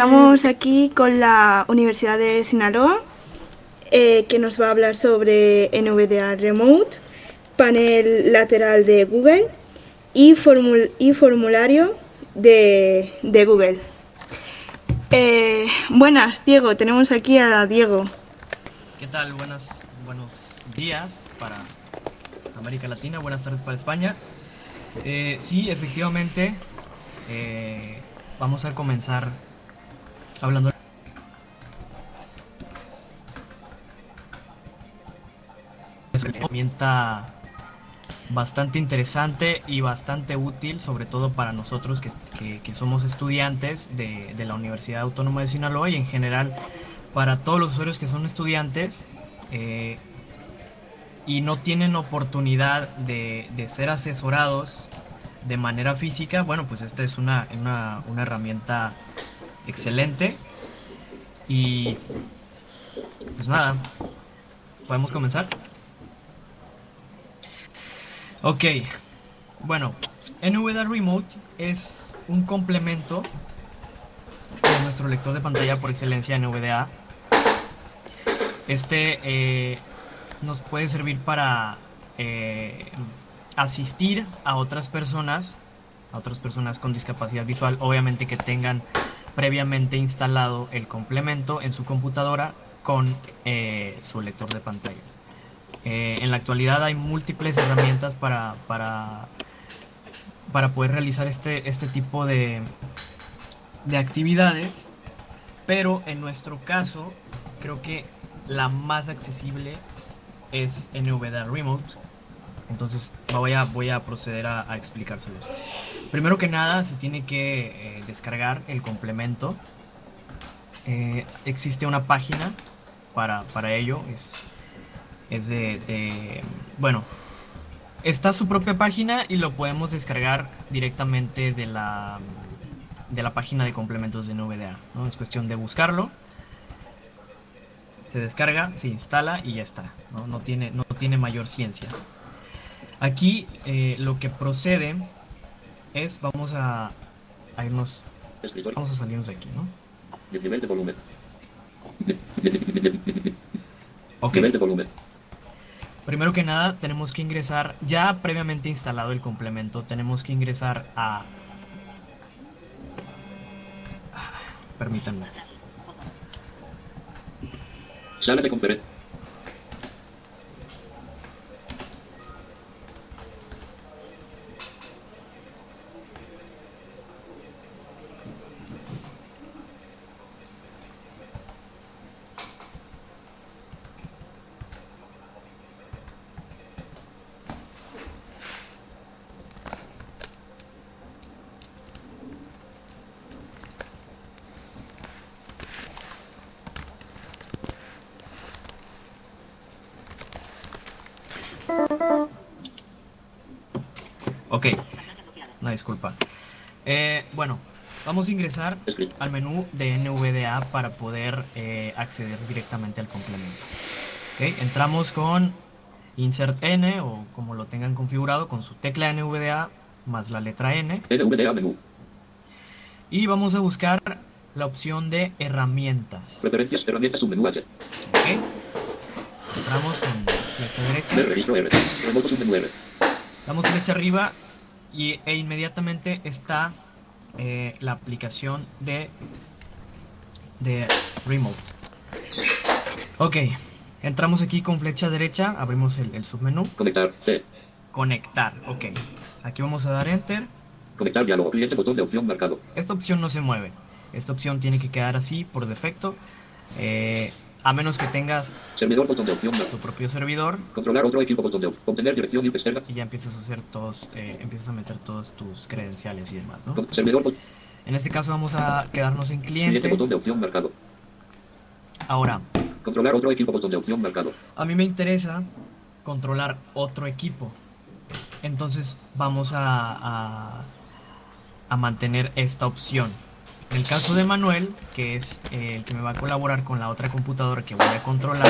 Estamos aquí con la Universidad de Sinaloa, eh, que nos va a hablar sobre NVDA Remote, panel lateral de Google y, formul- y formulario de, Google. Eh, buenas, Diego, tenemos aquí a Diego. ¿Qué tal? Buenas, buenos días para América Latina, buenas tardes para España. Eh, sí, efectivamente, vamos a comenzar hablando. Es una herramienta bastante interesante y bastante útil, sobre todo para nosotros que, que- somos estudiantes de, de la Universidad Autónoma de Sinaloa y en general para todos los usuarios que son estudiantes eh, y no tienen oportunidad de, de ser asesorados de manera física, bueno, pues esta es una, una, una herramienta excelente y pues nada, podemos comenzar. Ok, bueno, NVDA Remote es un complemento de nuestro lector de pantalla por excelencia NVDA. Este eh, nos puede servir para eh, asistir a otras personas, a otras personas con discapacidad visual, obviamente que tengan previamente instalado el complemento en su computadora con eh, su lector de pantalla. Eh, en la actualidad hay múltiples herramientas para, para, para poder realizar este, este tipo de, de actividades, pero en nuestro caso creo que la más accesible es NVDA Remote. Entonces voy a, voy a proceder a, a. Primero que nada se tiene que eh, descargar el complemento. Eh, existe una página para, para ello. Es, es de, Bueno, está su propia página y lo podemos descargar directamente de la, de la página de complementos de NVDA. ¿no? Es cuestión de buscarlo. Se descarga, se instala y ya está. No, No tiene, no tiene mayor ciencia. Aquí eh, lo que procede es, vamos a, a irnos, Escritorio. vamos a salirnos de aquí, ¿no? Nivel de volumen. Ok. Nivel de volumen. Primero que nada, tenemos que ingresar, ya previamente instalado el complemento, tenemos que ingresar a... Permítanme. Sala de conferencia. Ok, una disculpa. Eh, bueno, vamos a ingresar al menú de NVDA para poder eh, acceder directamente al complemento. Entramos con Insert N o como lo tengan configurado con su tecla NVDA más la letra N NVDA menú. y vamos a buscar la opción de herramientas. Preferencias, herramientas, submenú H. Ok, entramos con flecha derecha, damos flecha arriba y, e inmediatamente está eh, la aplicación de, de Remote. Ok, entramos aquí con flecha derecha, abrimos el, el submenú, Conectar. C. conectar, ok. Aquí vamos a dar Enter. Conectar diálogo. Cliente botón de opción marcado. Esta opción no se mueve. Esta opción tiene que quedar así por defecto. eh, a menos que tengas Servidor botón de opción tu propio servidor Controlar otro equipo botón de. Obtener dirección y externa. y ya empiezas a hacer todos, eh, empiezas a meter todos tus credenciales y demás, ¿no? Servidor En este caso vamos a quedarnos en cliente cliente. botón de opción marcado. Ahora, Controlar otro equipo botón de opción marcado. a mí me interesa controlar otro equipo. Entonces vamos a, a, a mantener esta opción. En el caso de Manuel, que es eh, el que me va a colaborar con la otra computadora que voy a controlar,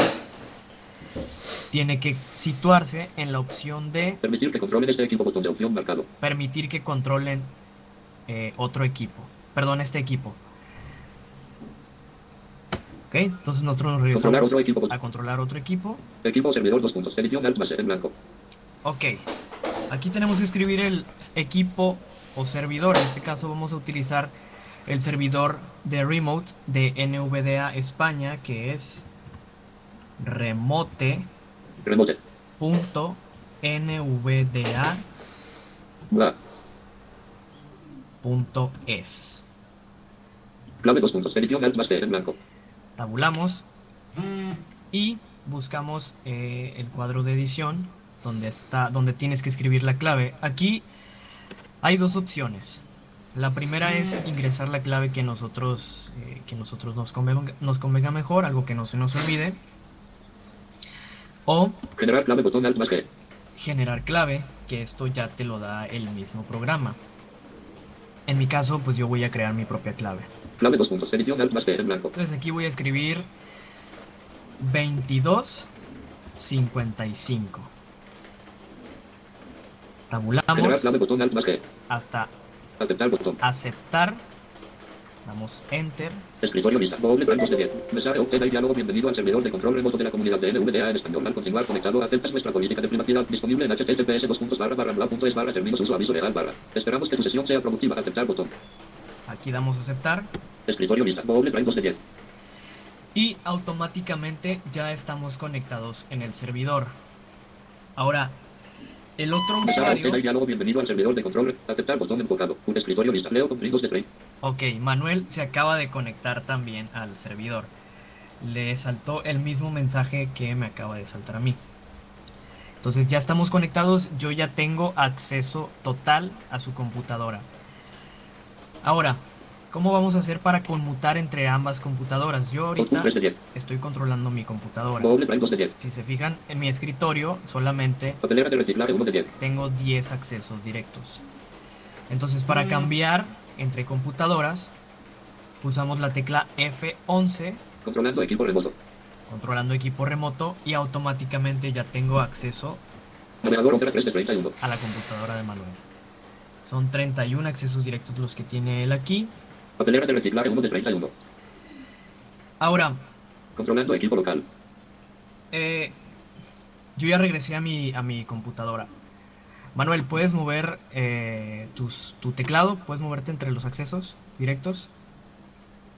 tiene que situarse en la opción de Permitir que controlen este equipo botón de opción marcado. permitir que controlen eh, otro equipo. Perdón, este equipo. Ok, entonces nosotros nos Controlar regresamos otro equipo. a controlar otro equipo. Equipo servidor dos puntos. Edición alt más en blanco. Ok, aquí tenemos que escribir el equipo o servidor. En este caso vamos a utilizar el servidor de remote de NVDA España que es remote.nvda.es. Bla. Clave dos puntos. Edición alt más en blanco. Tabulamos y buscamos eh, el cuadro de edición donde está donde tienes que escribir la clave. Aquí hay dos opciones. La primera es ingresar la clave que nosotros eh, que nosotros nos convenga, nos convenga mejor, algo que no se nos olvide. O Generar clave botón alt más G. generar clave, que esto ya te lo da el mismo programa. En mi caso, pues yo voy a crear mi propia clave. Clave dos puntos. Edición alt más G en blanco. Entonces aquí voy a escribir 2255. Generar Tabulamos clave botón alt más G. hasta Aceptar botón. aceptar. Damos enter. Escritorio lista. Doble de 10. Mensaje obtena y diálogo. Bienvenido al servidor de control remoto de la comunidad de NVDA en español. Al continuar conectado, aceptas nuestra política de privacidad disponible en https dos puntos barra barra punto es barra términos uso aviso legal barra. Esperamos que tu sesión sea productiva. Aceptar botón. Aquí damos aceptar. Escritorio lista. Doble de 10. Y automáticamente ya estamos conectados en el servidor. Ahora, el otro usuario... y diálogo. Bienvenido al servidor de control. Aceptar botón enfocado. Un escritorio lista. Leo con gringos de 30. Ok, Manuel se acaba de conectar también al servidor. Le saltó el mismo mensaje que me acaba de saltar a mí. Entonces ya estamos conectados, yo ya tengo acceso total a su computadora. Ahora, ¿cómo vamos a hacer para conmutar entre ambas computadoras? Yo ahorita 3 de 10. estoy controlando mi computadora. Doble rangos de 10. Si se fijan, en mi escritorio solamente Papelera de reciclaje 1 de 10. tengo 10 accesos directos. Entonces, para cambiar entre computadoras, pulsamos la tecla F11, Controlando equipo remoto. controlando equipo remoto, y automáticamente ya tengo acceso Navegador Opera 3 de 31. a la computadora de Manuel. Son 31 accesos directos los que tiene él aquí. Papelera de reciclaje 1 de 31. Ahora, Controlando equipo local. eh, yo ya regresé a mi, a mi computadora. Manuel, ¿puedes mover eh, tus- tu teclado? ¿Puedes moverte entre los accesos directos?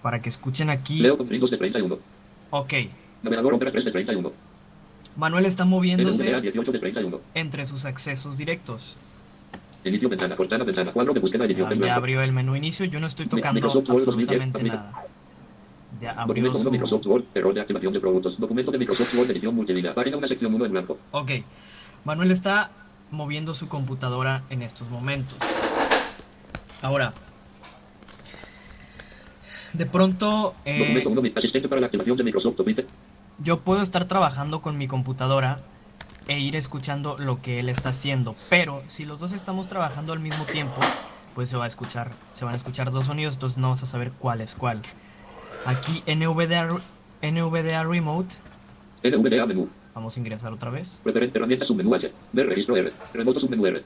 Para que escuchen aquí. Leo con de 31. Ok. Navegador Opera 3 de 31. Manuel está moviéndose 18 de 31. entre sus accesos directos. Inicio ventana, cortana ventana, cuadro de búsqueda edición Ah, ya abrió el menú inicio. Yo no estoy tocando Microsoft Word 2010, absolutamente nada. Ya abrió Documento 1 su... Microsoft Word, error de activación de productos. Documento de Microsoft Word edición multilínea. Página una sección 1 en blanco. Ok. Manuel está moviendo su computadora en estos momentos. Ahora. De pronto, eh, Documento 1 mi asistente para la activación de Microsoft yo puedo estar trabajando con mi computadora e ir escuchando lo que él está haciendo. Pero si los dos estamos trabajando al mismo tiempo, pues se va a escuchar, se van a escuchar dos sonidos, entonces no vas a saber cuál es cuál. Aquí NVDA, NVDA Remote, NVDA menú. vamos a ingresar otra vez. Herramienta submenú H. Ver registro R. Remoto submenú R.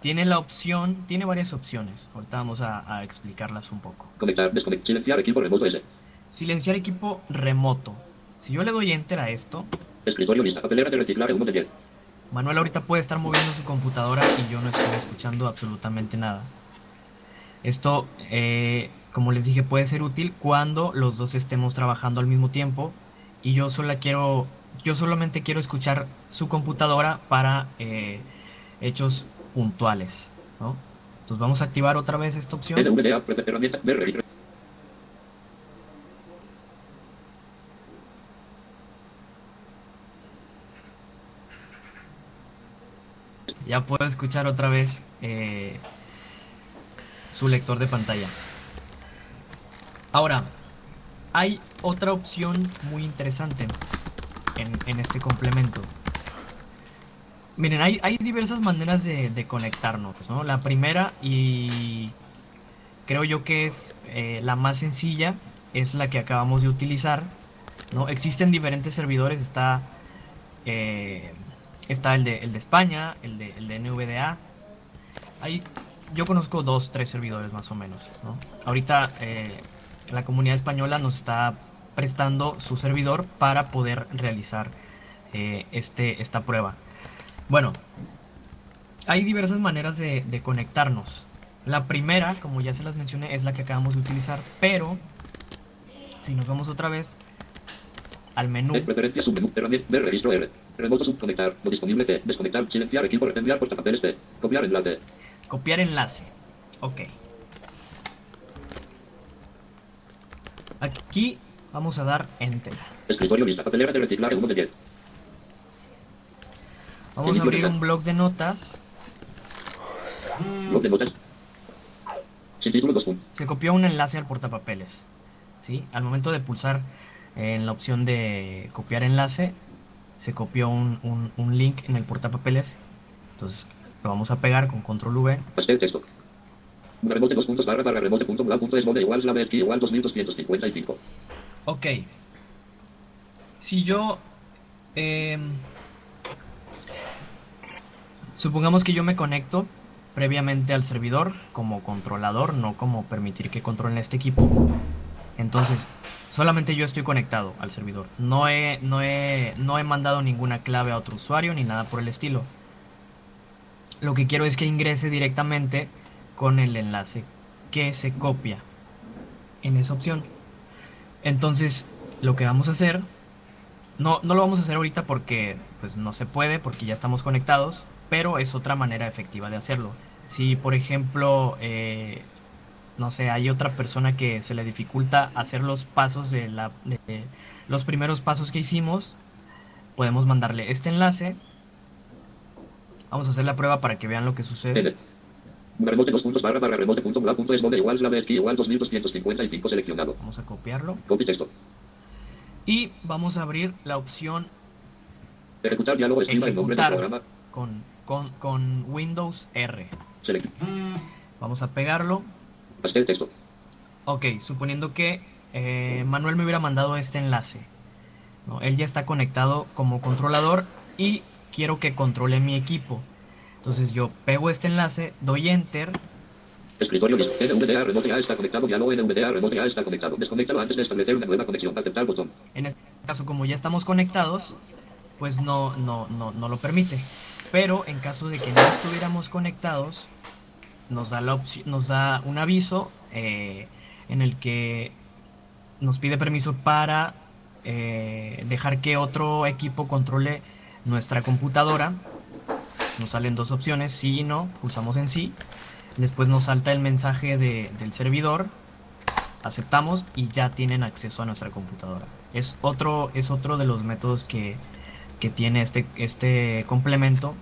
Tiene la opción, tiene varias opciones. Ahorita vamos a, a explicarlas un poco. Conectar, desconectar, silenciar equipo remoto S. Silenciar equipo remoto. Si yo le doy enter a esto, Escritorio lista. Papelera de reciclaje 1 de 10. Manuel ahorita puede estar moviendo su computadora y yo no estoy escuchando absolutamente nada. Esto, eh, como les dije, puede ser útil cuando los dos estemos trabajando al mismo tiempo y yo solo quiero, yo solamente quiero escuchar su computadora para eh, hechos puntuales, ¿no? Entonces vamos a activar otra vez esta opción. NVDA, referente herramienta, ver registro. Ya puedo escuchar otra vez eh, su lector de pantalla. Ahora, hay otra opción muy interesante en, este complemento. Miren, hay, hay diversas maneras de, de conectarnos, ¿no? La primera y creo yo que es eh, la más sencilla, es la que acabamos de utilizar, ¿no? Existen diferentes servidores, está... eh, Está el de, el de España, el de, el de NVDA. Hay, yo conozco dos, tres servidores más o menos. ¿no? Ahorita eh, la comunidad española nos está prestando su servidor para poder realizar eh, este, esta prueba. Bueno, hay diversas maneras de, de conectarnos. La primera, como ya se las mencioné, es la que acabamos de utilizar, pero si nos vamos otra vez al menú, Eh, Preferencias, submenú, ver registro R. Remoto subconectar, no disponible T, desconectar, silenciar equipo, enviar portapapeles T, copiar enlace. copiar enlace. Ok. Aquí vamos a dar enter. Escritorio lista, papelera de reciclaje 1 de 10. Vamos a abrir un blog de notas. Blog de notas. Sin título 2 puntos. Se copió un enlace al portapapeles. ¿sí? Al momento de pulsar en la opción de copiar enlace, se copió un, un- un link en el portapapeles. Entonces lo vamos a pegar con control V. Pastel texto. Remote 2 puntos barra barra remote punto bla punto es donde igual slave igual 2255. Ok. Si yo... em, supongamos que yo me conecto previamente al servidor como controlador, no como permitir que controlen este equipo. Entonces, solamente yo estoy conectado al servidor. No he, no he, no he mandado ninguna clave a otro usuario ni nada por el estilo. Lo que quiero es que ingrese directamente con el enlace que se copia en esa opción. Entonces, lo que vamos a hacer, no, no lo vamos a hacer ahorita porque pues no se puede, porque ya estamos conectados, pero es otra manera efectiva de hacerlo. Si, por ejemplo, eh, no sé, hay otra persona que se le dificulta hacer los pasos de, la, de los primeros pasos que hicimos, podemos mandarle este enlace. Vamos a hacer la prueba para que vean lo que sucede. Remote 2 puntos barra barra remote punto bla punto es donde igual slave igual 2255 seleccionado. Vamos a copiarlo. Copy texto. Y vamos a abrir la opción Ejecutar diálogo escriba el nombre del programa. con, con, con Windows R. Select. Vamos a pegarlo. Pastel texto. Ok, suponiendo que eh, Manuel me hubiera mandado este enlace. ¿no? Él ya está conectado como controlador y quiero que controle mi equipo. Entonces yo pego este enlace, doy enter, Escritorio listo. NVDA remote A está conectado. Diálogo NVDA remote A está conectado. Desconéctalo antes de establecer una nueva conexión. Aceptar botón. en este caso como ya estamos conectados, pues no, no, no, no lo permite. Pero en caso de que no estuviéramos conectados, nos da, la nos da un aviso eh, en el que nos pide permiso para eh, dejar que otro equipo controle nuestra computadora. Nos salen dos opciones, sí y no, pulsamos en sí. Después nos salta el mensaje de- del servidor, aceptamos y ya tienen acceso a nuestra computadora. Es otro, es otro de los métodos que, que tiene este, este complemento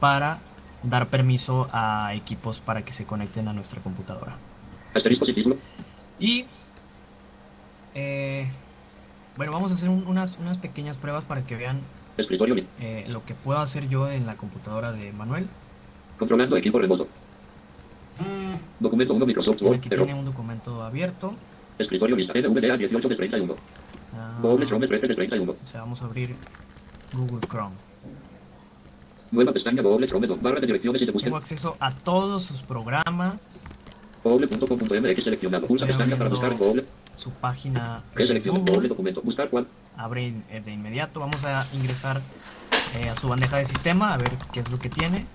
para dar permiso a equipos para que se conecten a nuestra computadora. Y eh, bueno, vamos a hacer un- unas, unas pequeñas pruebas para que vean eh, lo que puedo hacer yo en la computadora de Manuel. Controlando equipo remoto. Documento 1 Microsoft Word. Aquí tiene un documento abierto. Escritorio lista. NVDA 18 de 31. Ah, Doble Chrome 13 de 31. o sea, vamos a abrir Google Chrome. Nueva pestaña doble Chrome 2. Barra de direcciones y de búsqueda. Tengo acceso a todos sus programas, Doble.com.mx seleccionado. Pulsa pestaña para buscar doble. su página ¿Qué de selecciona? Doble documento. Buscar cuál. Abre eh, de inmediato. Vamos a ingresar eh, a su bandeja de sistema a ver qué es lo que tiene.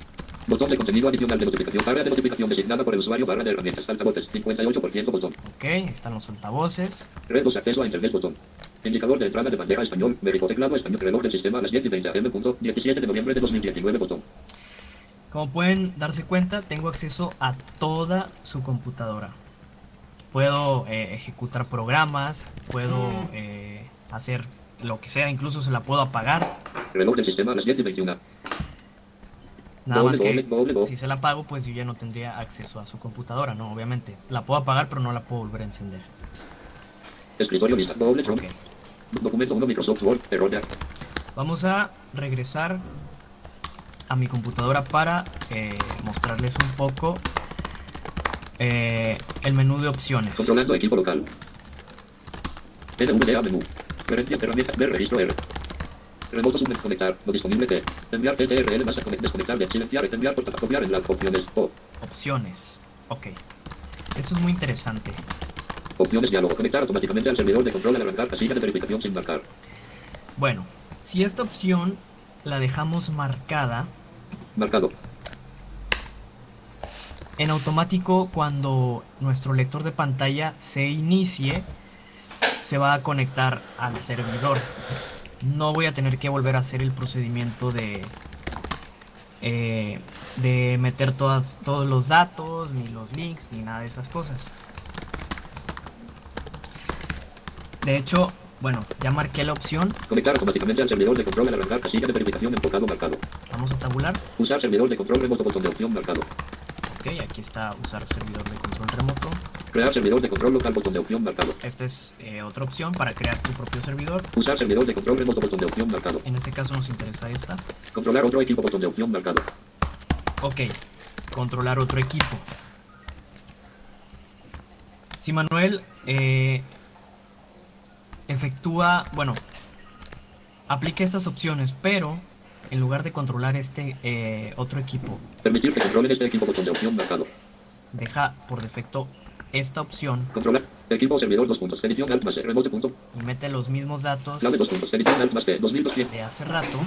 Botón de contenido adicional de notificación. Barra de notificación designada por el usuario. Barra de herramientas. Altavoces. 58% botón. Ok, están los altavoces. Red 2 acceso a internet botón. Indicador de entrada de bandeja español. Verifico teclado español. Reloj del sistema a las 10 y 20 am. Punto 17 de noviembre de 2019 botón. Como pueden darse cuenta, tengo acceso a toda su computadora. Puedo eh, ejecutar programas, puedo eh, hacer lo que sea, incluso se la puedo apagar. Reloj del sistema a las 10 y 21. Nada Doble, más que doble, doble, doble. si se la apago, pues yo ya no tendría acceso a su computadora, ¿no? Obviamente. La puedo apagar, pero no la puedo volver a encender. Escritorio lista. Doble Chrome. Documento 1 Microsoft Word. Error ya. Vamos a regresar a mi computadora para eh, mostrarles un poco eh, el menú de opciones. Controlando equipo local. NVDA menú. Preferencias herramientas. Ver registro R. Remoto subconectar. No disponible T. Enviar TTRL más desconectar de silenciar. Enviar por copiar en las opciones. O. Opciones. Ok. Esto es muy interesante. Opciones diálogo. Conectar automáticamente al servidor de control al arrancar casilla de verificación sin marcar. Bueno, si esta opción la dejamos marcada, Marcado. en automático cuando nuestro lector de pantalla se inicie, se va a conectar al servidor. No voy a tener que volver a hacer el procedimiento de eh, de meter todas, todos los datos, ni los links, ni nada de esas cosas. De hecho, bueno, ya marqué la opción. Conectar automáticamente al servidor de control al arrancar casilla de verificación enfocado marcado. Vamos a tabular. Usar servidor de control remoto botón de opción marcado. Ok, aquí está usar servidor de control remoto. Crear servidor de control local botón de opción marcado. Esta es eh, otra opción para crear tu propio servidor. Usar servidor de control remoto botón de opción marcado. En este caso nos interesa esta. Controlar otro equipo botón de opción marcado. Ok, controlar otro equipo. Si Manuel eh, efectúa, bueno, aplica estas opciones, pero en lugar de controlar este eh, otro equipo, Permitir que controlen este equipo botón de opción marcado. deja por defecto esta opción Controlar. Equipo servidor dos puntos. Edición alt más remote punto. y mete los mismos datos Clave dos puntos. Edición alt más T. 2200. de hace rato.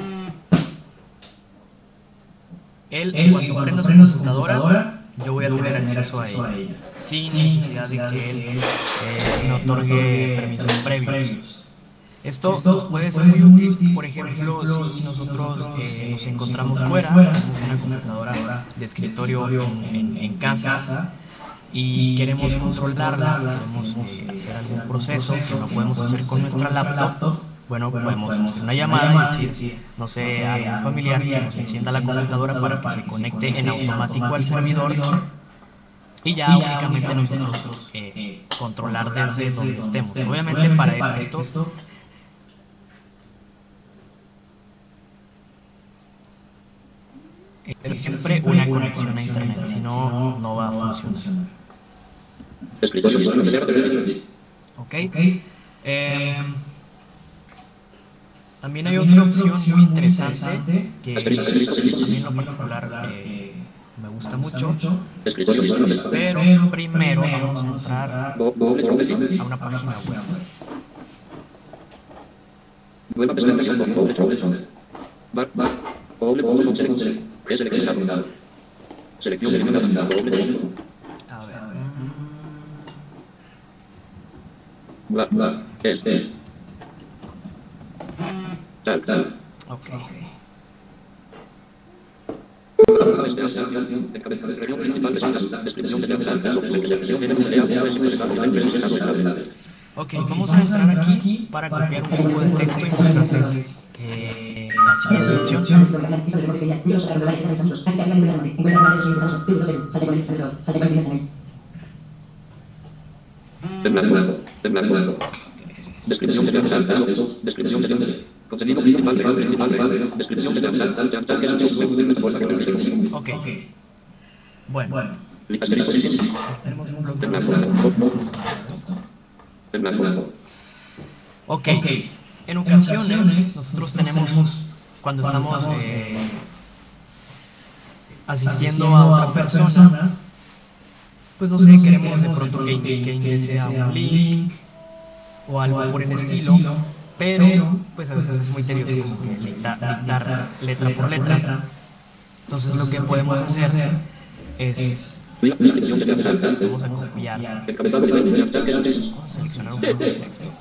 Él, cuando prenda su computadora, yo voy a tener acceso a ella, sin necesidad de que él eh, me otorgue permisos previos. Esto nos puede ser muy útil, por ejemplo, si nosotros eh, nos encontramos fuera, tenemos una computadora de escritorio en, en- en casa y queremos controlarla, queremos eh, hacer algún proceso que no podemos hacer con nuestra laptop, bueno, podemos hacer una llamada y decir, no sé, a un familiar que nos encienda la computadora para que se conecte en automático al servidor y ya únicamente nosotros eh, controlar desde donde estemos. Obviamente para esto eh, siempre una conexión a internet, si no, no va a funcionar. ¿Ok? Eh, también hay otra opción muy interesante que a mí en lo particular eh, me gusta mucho, pero primero vamos a entrar a una página web. Selección. A ver. Bla bla. Es es. Tal tal. Ok. Ok, vamos a entrar aquí para copiar un poco de texto y mostrarles eh. Temblando, temblando. Descripción de descripción de. Contenido principal, descripción de. Ok. Bueno, tenemos un bloque. Ok, en ocasiones nosotros tenemos, cuando estamos eh, asistiendo a otra persona, pues no sé, queremos de pronto que, que ingrese a un link o algo por el estilo, pero pues a veces es muy tedioso como que dictar letra por letra. Entonces lo que podemos hacer es, vamos a copiar, vamos a seleccionar un de texto.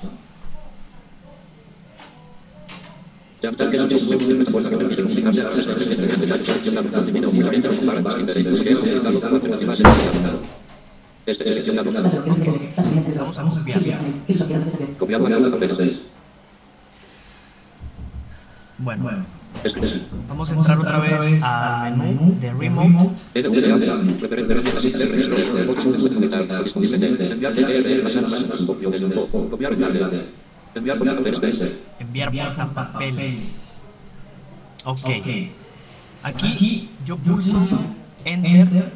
Este. Vamos a copiar. Bueno, vamos a entrar otra vez al menú de Remote. Enviar portapapeles. Ok. Aquí yo pulso Enter.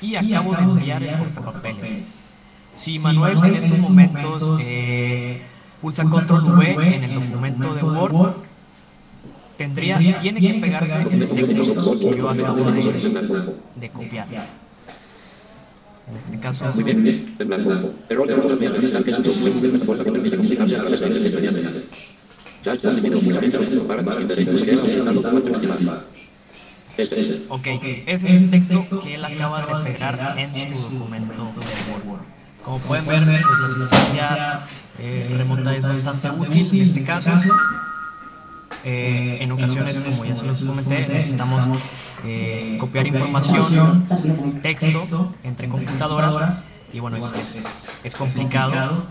y acabo de enviar el portapapeles. Si Manuel en estos momentos eh, pulsa Control V en el documento de Word, tendría, tiene que pegarse el texto que yo acabo de, de copiar. En este caso, ok, ese es el texto que él acaba de pegar en su documento de Word. Como pueden ver, pues, la asistencia eh, remota es bastante útil en este caso. Eh, en ocasiones, como ya se los comenté, necesitamos eh, copiar información, texto entre computadoras y bueno, es, es, es complicado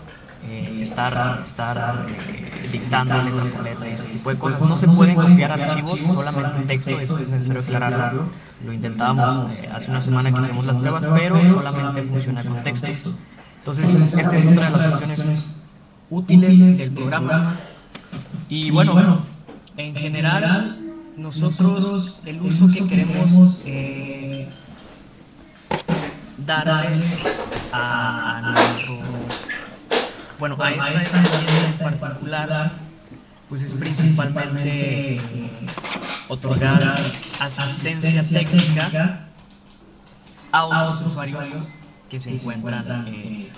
eh, estar, estar eh, dictando letra por letra y ese tipo de cosas. No se pueden copiar archivos, solamente texto, eso es necesario aclararlo. Lo intentábamos eh, hace una semana que hicimos las pruebas, pero solamente funciona con texto. Entonces, esta es otra de las funciones útiles del programa. Y bueno, en general, nosotros el uso que queremos eh, dar a, a nuestro, bueno, a esta herramienta en particular, pues es principalmente eh, otorgar asistencia técnica a otros usuarios que se encuentran eh,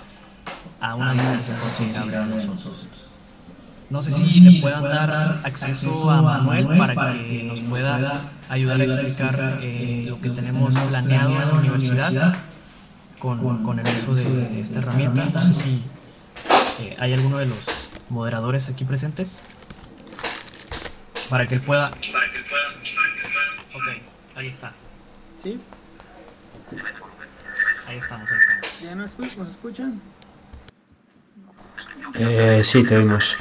a una distancia considerable de nosotros. No sé si le puedan dar acceso a Manuel para que nos pueda ayudar a explicar eh, lo que tenemos planeado en la universidad con, con el uso de, de esta herramienta. No sé si eh, hay alguno de los moderadores aquí presentes para que él pueda. Ok, ahí está. ¿Sí? Ahí estamos, ahí estamos. ¿Ya nos, escu- nos escuchan? Eh, sí, te oímos.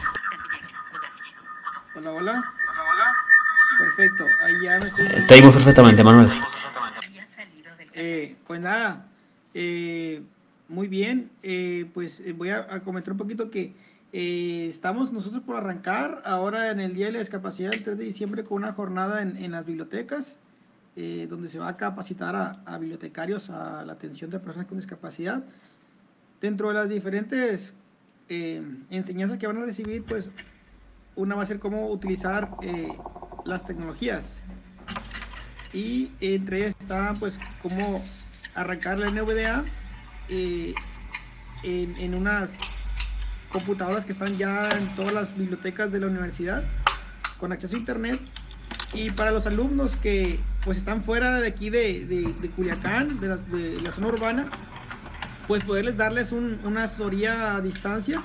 Hola, hola. Perfecto, ahí ya me estoy... Te oímos perfectamente, Manuel. Eh, pues nada, eh, muy bien, eh, pues eh, voy a, a comentar un poquito que eh, estamos nosotros por arrancar ahora en el Día de la Discapacidad, el 3 de diciembre, con una jornada en, en las bibliotecas, eh, donde se va a capacitar a, bibliotecarios a la atención de personas con discapacidad. Dentro de las diferentes eh, enseñanzas que van a recibir, pues una va a ser cómo utilizar eh, las tecnologías y entre ellas está pues cómo arrancar la NVDA en unas computadoras que están ya en todas las bibliotecas de la universidad con acceso a internet y para los alumnos que pues están fuera de aquí de, de, de Culiacán, de la, zona urbana, pues poderles darles un- una asesoría a distancia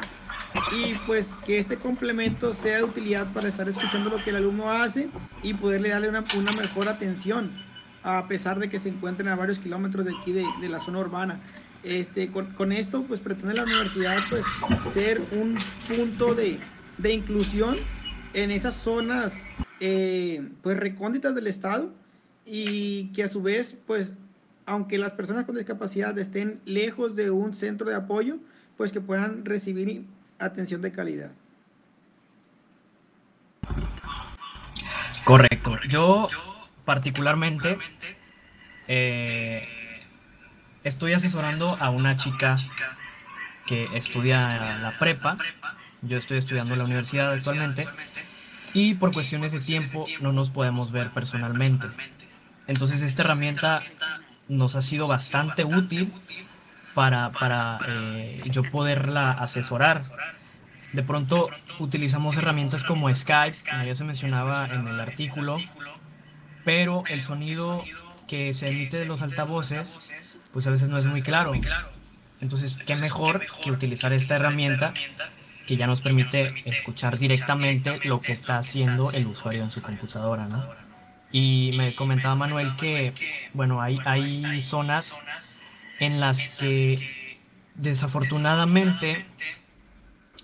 y pues que este complemento sea de utilidad para estar escuchando lo que el alumno hace y poderle darle una, una mejor atención a pesar de que se encuentren a varios kilómetros de aquí de, de la zona urbana. Este, con, con esto pues pretende la universidad pues ser un punto de, de inclusión en esas zonas eh, pues recónditas del estado y que a su vez pues aunque las personas con discapacidad estén lejos de un centro de apoyo pues que puedan recibir atención de calidad. Correcto. Yo particularmente eh, estoy asesorando a una chica que estudia la prepa. Yo estoy estudiando en la universidad actualmente y por cuestiones de tiempo no nos podemos ver personalmente. Entonces esta herramienta nos ha sido bastante útil para, para eh, yo poderla asesorar. De pronto utilizamos herramientas como Skype, como ya se mencionaba en el artículo, pero el sonido que se emite de los altavoces, pues a veces no es muy claro. Entonces, ¿qué mejor que utilizar esta herramienta que ya nos permite escuchar directamente lo que está haciendo el usuario en su computadora, ¿no? Y me comentaba Manuel que, bueno, hay, hay zonas en las que desafortunadamente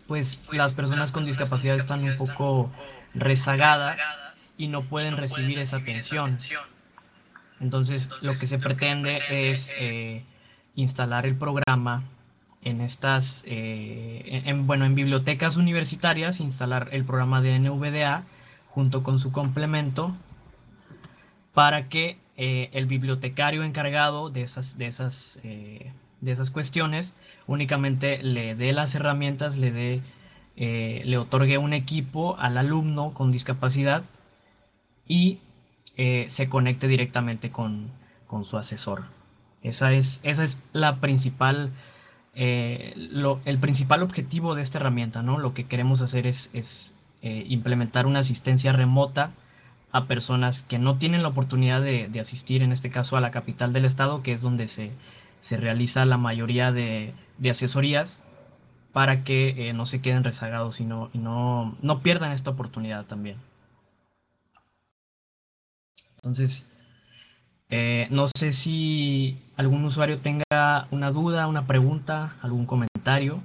pues las personas con discapacidad están un poco rezagadas y no pueden recibir esa atención. Entonces lo que se pretende es eh, instalar el programa en estas, eh, en, en- bueno, en bibliotecas universitarias, instalar el programa de NVDA junto con su complemento para que eh, el bibliotecario encargado de esas, de esas, eh, de esas cuestiones únicamente le dé las herramientas, le dé, le otorgue un equipo al alumno con discapacidad y se conecte directamente con, con su asesor. Esa es, esa es la principal, eh, el principal objetivo de esta herramienta, ¿no? Lo que queremos hacer es, eh, implementar una asistencia remota a personas que no tienen la oportunidad de, asistir, en este caso, a la capital del estado, que es donde se, realiza la mayoría de, asesorías, para que eh, no se queden rezagados y no, no, pierdan esta oportunidad también. Entonces, no sé si algún usuario tenga una duda, una pregunta, algún comentario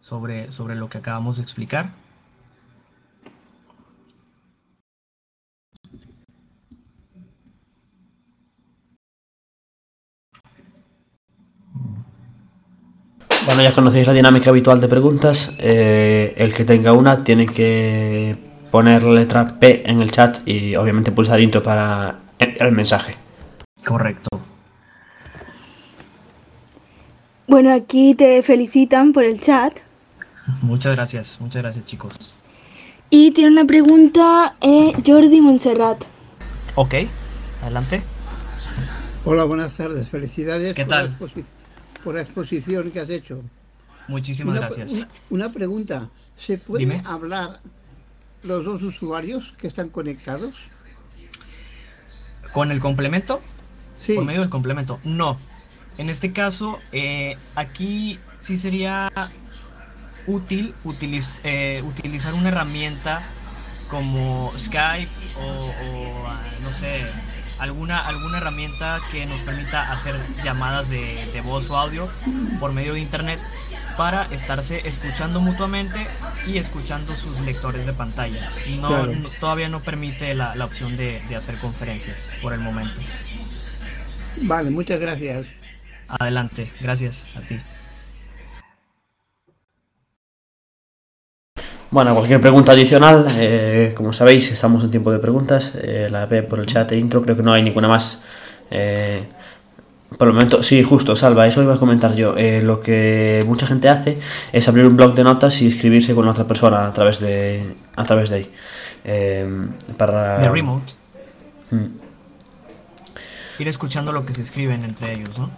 sobre, sobre lo que acabamos de explicar. Bueno, ya conocéis la dinámica habitual de preguntas. Eh, el que tenga una tiene que poner la letra P en el chat y obviamente pulsar intro para el mensaje. Correcto. Bueno, aquí te felicitan por el chat. Muchas gracias, muchas gracias chicos. Y tiene una pregunta eh, Jordi Montserrat. Ok, adelante. Hola, buenas tardes. Felicidades ¿Qué por, La tal? exposi- por la exposición que has hecho. Muchísimas Una, gracias. una- una pregunta. ¿Se puede Dime. hablar los dos usuarios que están conectados? ¿Con el complemento? Sí. Por medio del complemento. No. En este caso, eh, aquí sí sería útil utiliz- eh, utilizar una herramienta como Skype o, o, no sé, alguna, alguna herramienta que nos permita hacer llamadas de, de voz o audio por medio de internet para estarse escuchando mutuamente y escuchando sus lectores de pantalla. No, Claro. no- todavía no permite la, la opción de, de hacer conferencias por el momento. Vale, muchas gracias. Adelante, gracias a ti. Bueno, cualquier pregunta adicional, eh, como sabéis, estamos en tiempo de preguntas. eh, la ve por el chat e intro, creo que no hay ninguna más. Eh, por el momento, sí, justo, Salva, eso iba a comentar yo. Lo que mucha gente hace es abrir un blog de notas y escribirse con otra persona a través de, a través de ahí. Para... De remote, Mm, ir escuchando lo que se escriben entre ellos, ¿no?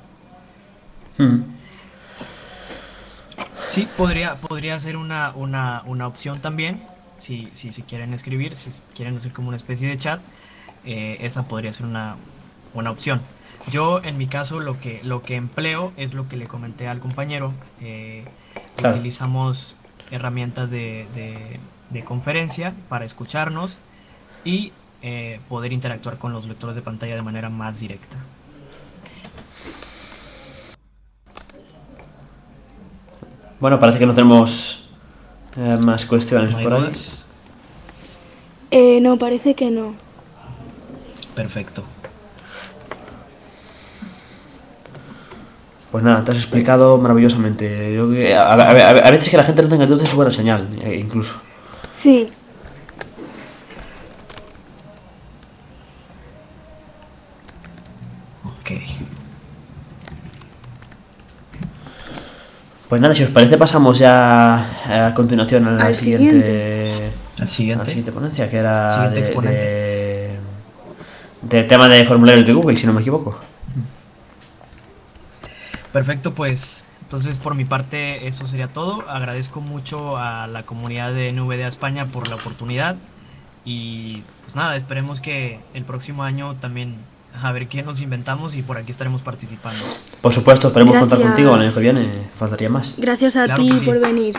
Mm. Sí, podría, podría ser una, una, una opción también, si, si, si quieren escribir, si quieren hacer como una especie de chat, eh, esa podría ser una, una opción. Yo, en mi caso, lo que, lo que empleo es lo que le comenté al compañero. eh, Claro. Utilizamos herramientas de, de- de conferencia para escucharnos y eh, poder interactuar con los lectores de pantalla de manera más directa. Bueno, parece que no tenemos eh, más cuestiones ¿No hay por ahí. Eh, no, parece que no. Perfecto. Pues nada, te has explicado maravillosamente. Yo que- a, a- a- a veces que la gente no tenga dudas es buena señal, eh, incluso. Sí. Ok. Pues nada, si os parece pasamos ya eh, a continuación a la Al siguiente, Al a siguiente. la siguiente ponencia, que era de, de tema de formularios de Google, si no me equivoco. Perfecto, pues entonces por mi parte eso sería todo. Agradezco mucho a la comunidad de NVDA España por la oportunidad y pues nada, esperemos que el próximo año también a ver qué nos inventamos y por aquí estaremos participando. Por supuesto, esperemos contar Gracias. contigo el año que viene, faltaría más. Gracias a Claro ti sí. por venir.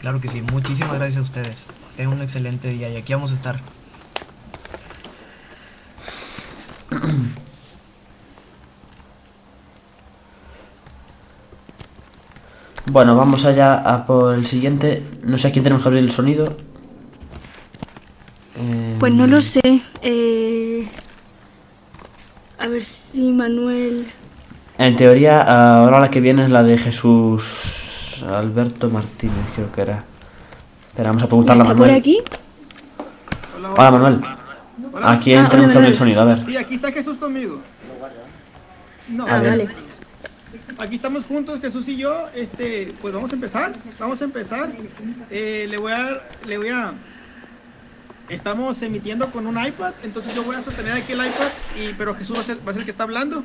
Claro que sí, muchísimas gracias a ustedes. Tengan un excelente día y aquí vamos a estar. Bueno, vamos allá a por el siguiente. No sé a quién tenemos que abrir el sonido. Eh, Pues no lo sé. Eh, a ver si Manuel. En teoría, ahora la que viene es la de Jesús Alberto Martínez, creo que era. Espera, vamos a preguntarle a ¿Está por Manuel. aquí? Hola, Manuel. Hola. ¿A quién Ah, tenemos hola, abrir el Manuel. sonido? A ver. Sí, aquí está Jesús conmigo. No, Ah, vale. aquí estamos juntos, Jesús y yo. Este, pues vamos a empezar. Vamos a empezar. Eh, le voy a, le voy a, estamos emitiendo con un iPad, entonces yo voy a sostener aquí el iPad, y, pero Jesús va a, ser, va a ser el que está hablando.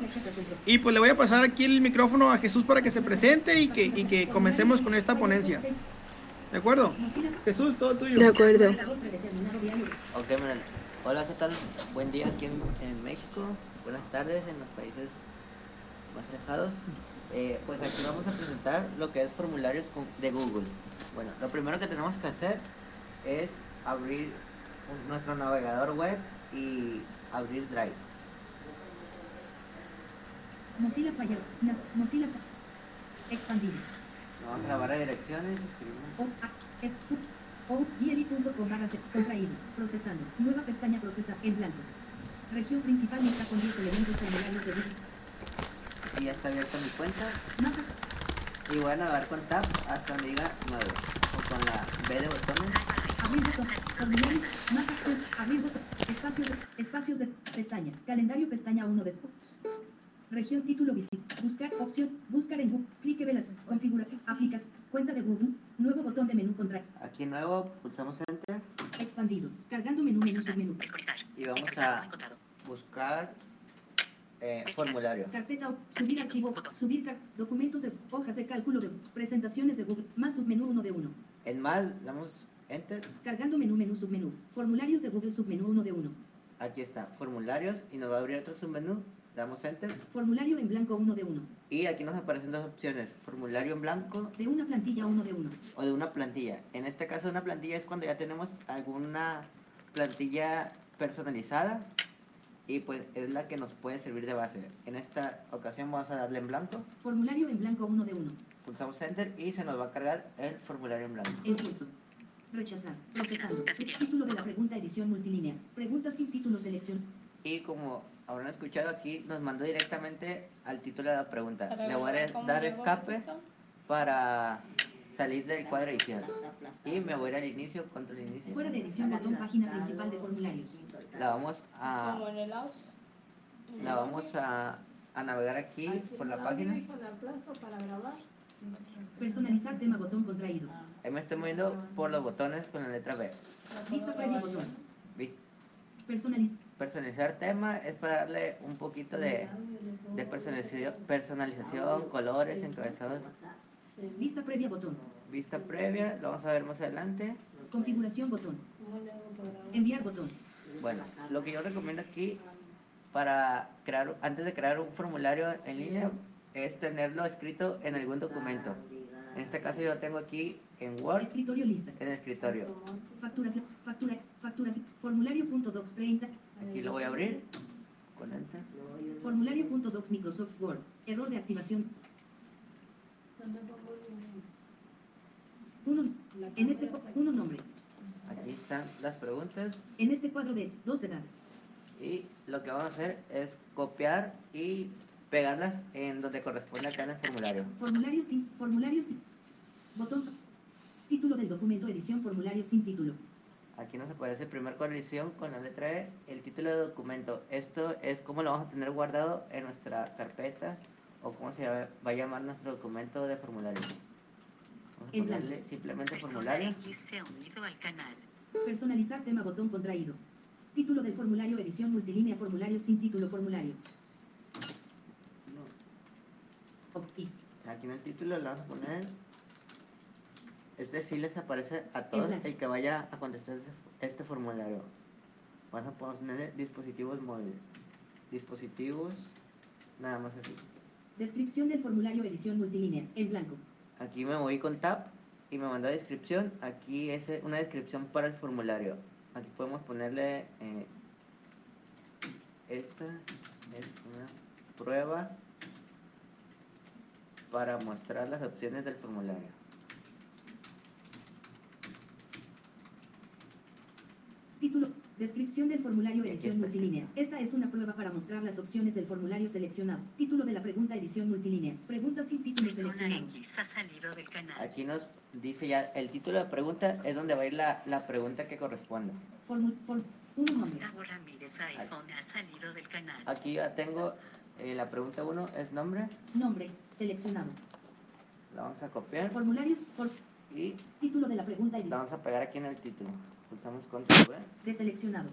Y pues le voy a pasar aquí el micrófono a Jesús para que se presente y que, y que comencemos con esta ponencia. ¿De acuerdo? Jesús, todo tuyo. De acuerdo. Ok, miren. Hola, ¿qué tal? Buen día aquí en, en México. Buenas tardes en los países más alejados. Eh, pues aquí vamos a presentar lo que es formularios con- de Google. Bueno, lo primero que tenemos que hacer es abrir nuestro navegador web y abrir Drive. Mozilla Fire. No, Mozilla Fi- Expandido. Vamos a direcciones. O, A, F, U, O, IELI.com barra contraído. Procesando. Nueva pestaña procesa en blanco. Región principal lista con 10 elementos formularios de Google. Y ya está abierta mi cuenta. Mapa. Y voy a navegar con Tab hasta donde diga 9. O con la B de botones. Abrir botón. Formulario. Mapa. Sur, Abrir botón. Espacios de, espacios de pestaña. Calendario pestaña 1 de Región título visit. Buscar opción. Buscar en Google. Clique velas. Configuración. Aplicas. Cuenta de Google. Nuevo botón de menú contra. Aquí nuevo pulsamos Enter Expandido. Cargando menú menú submenú. y vamos a buscar eh, formulario. Carpeta subir archivo. Subir car- documentos de hojas de cálculo de presentaciones de Google. Más submenú 1 de 1. En más, damos Enter. Cargando menú menú submenú. Formularios de Google submenú 1 de 1. Aquí está, formularios y nos va a abrir otro submenú. Damos Enter. Formulario en blanco 1 de 1. Y aquí nos aparecen dos opciones, formulario en blanco De una plantilla 1 de 1. o de una plantilla. En este caso una plantilla es cuando ya tenemos alguna plantilla personalizada y pues es la que nos puede servir de base. En esta ocasión vamos a darle en blanco, Formulario en blanco 1 de 1. pulsamos Enter y se nos va a cargar el formulario en blanco. En curso. Rechazar. Procesando. Título de la pregunta edición multilínea. Pregunta sin título selección. Y como habrán escuchado aquí, nos mandó directamente al título de la pregunta. Le voy a dar escape para salir del cuadro edición. Y me voy a ir al inicio, control inicio. Fuera de edición botón página principal de formularios. La vamos a, Como en el house. la vamos a, a navegar aquí por la página. Personalizar tema botón contraído. Ahí me estoy moviendo por los botones con la letra B. Vista previa botón. ¿Viste? Personaliz Personalizar tema es para darle un poquito de, de personalización, personalización, colores, encabezados. Vista previa botón. Vista previa, lo vamos a ver más adelante. Configuración botón. Enviar botón. Bueno, lo que yo recomiendo aquí para crear, antes de crear un formulario en línea, es tenerlo escrito en algún documento. En este caso yo lo tengo aquí en Word, Escritorio lista. en el escritorio. Facturas. Factura. Facturas. Formulario.docs 30. Aquí lo voy a abrir con Enter. Formulario.docs Microsoft Word. Error de activación. Uno. En este uno nombre. Aquí están las preguntas En este cuadro de dos edad. y lo que vamos a hacer es copiar y pegarlas en donde corresponde acá en el formulario. Formulario sin. Formulario sin. Botón. Título del documento. Edición. Formulario sin título. Aquí nos aparece primer coalición con la letra E, el título de documento. Esto es cómo lo vamos a tener guardado en nuestra carpeta o cómo se va a llamar nuestro documento de formulario. Vamos a En blanco. ponerle simplemente formulario. Personalizar tema. Botón contraído. Título del formulario. Edición multilínea. Formulario sin título. Formulario. Aquí en el título le vamos a poner. Este sí les aparece a todos el que vaya a contestar ese- este formulario. Vamos a ponerle dispositivos móviles. Dispositivos, nada más así. Descripción del formulario. Edición multilínea. En blanco. Aquí me moví con tab y me mandó descripción. Aquí es eh, una descripción para el formulario. Aquí podemos ponerle eh, esta es una prueba para mostrar las opciones del formulario. Título. Descripción del formulario Aquí edición multilínea. Esta es una prueba para mostrar las opciones del formulario seleccionado. Título de la pregunta edición multilínea. Pregunta sin título seleccionado. Aquí nos dice ya el título de pregunta es donde va a ir la, la pregunta que corresponde. Formu- for- uno nombre. Aquí ya tengo eh, la pregunta 1 es nombre. Nombre. Seleccionado. La vamos a copiar Formularios. for- y título de la pregunta La edición. vamos a pegar aquí en el título. Pulsamos control V Deseleccionado.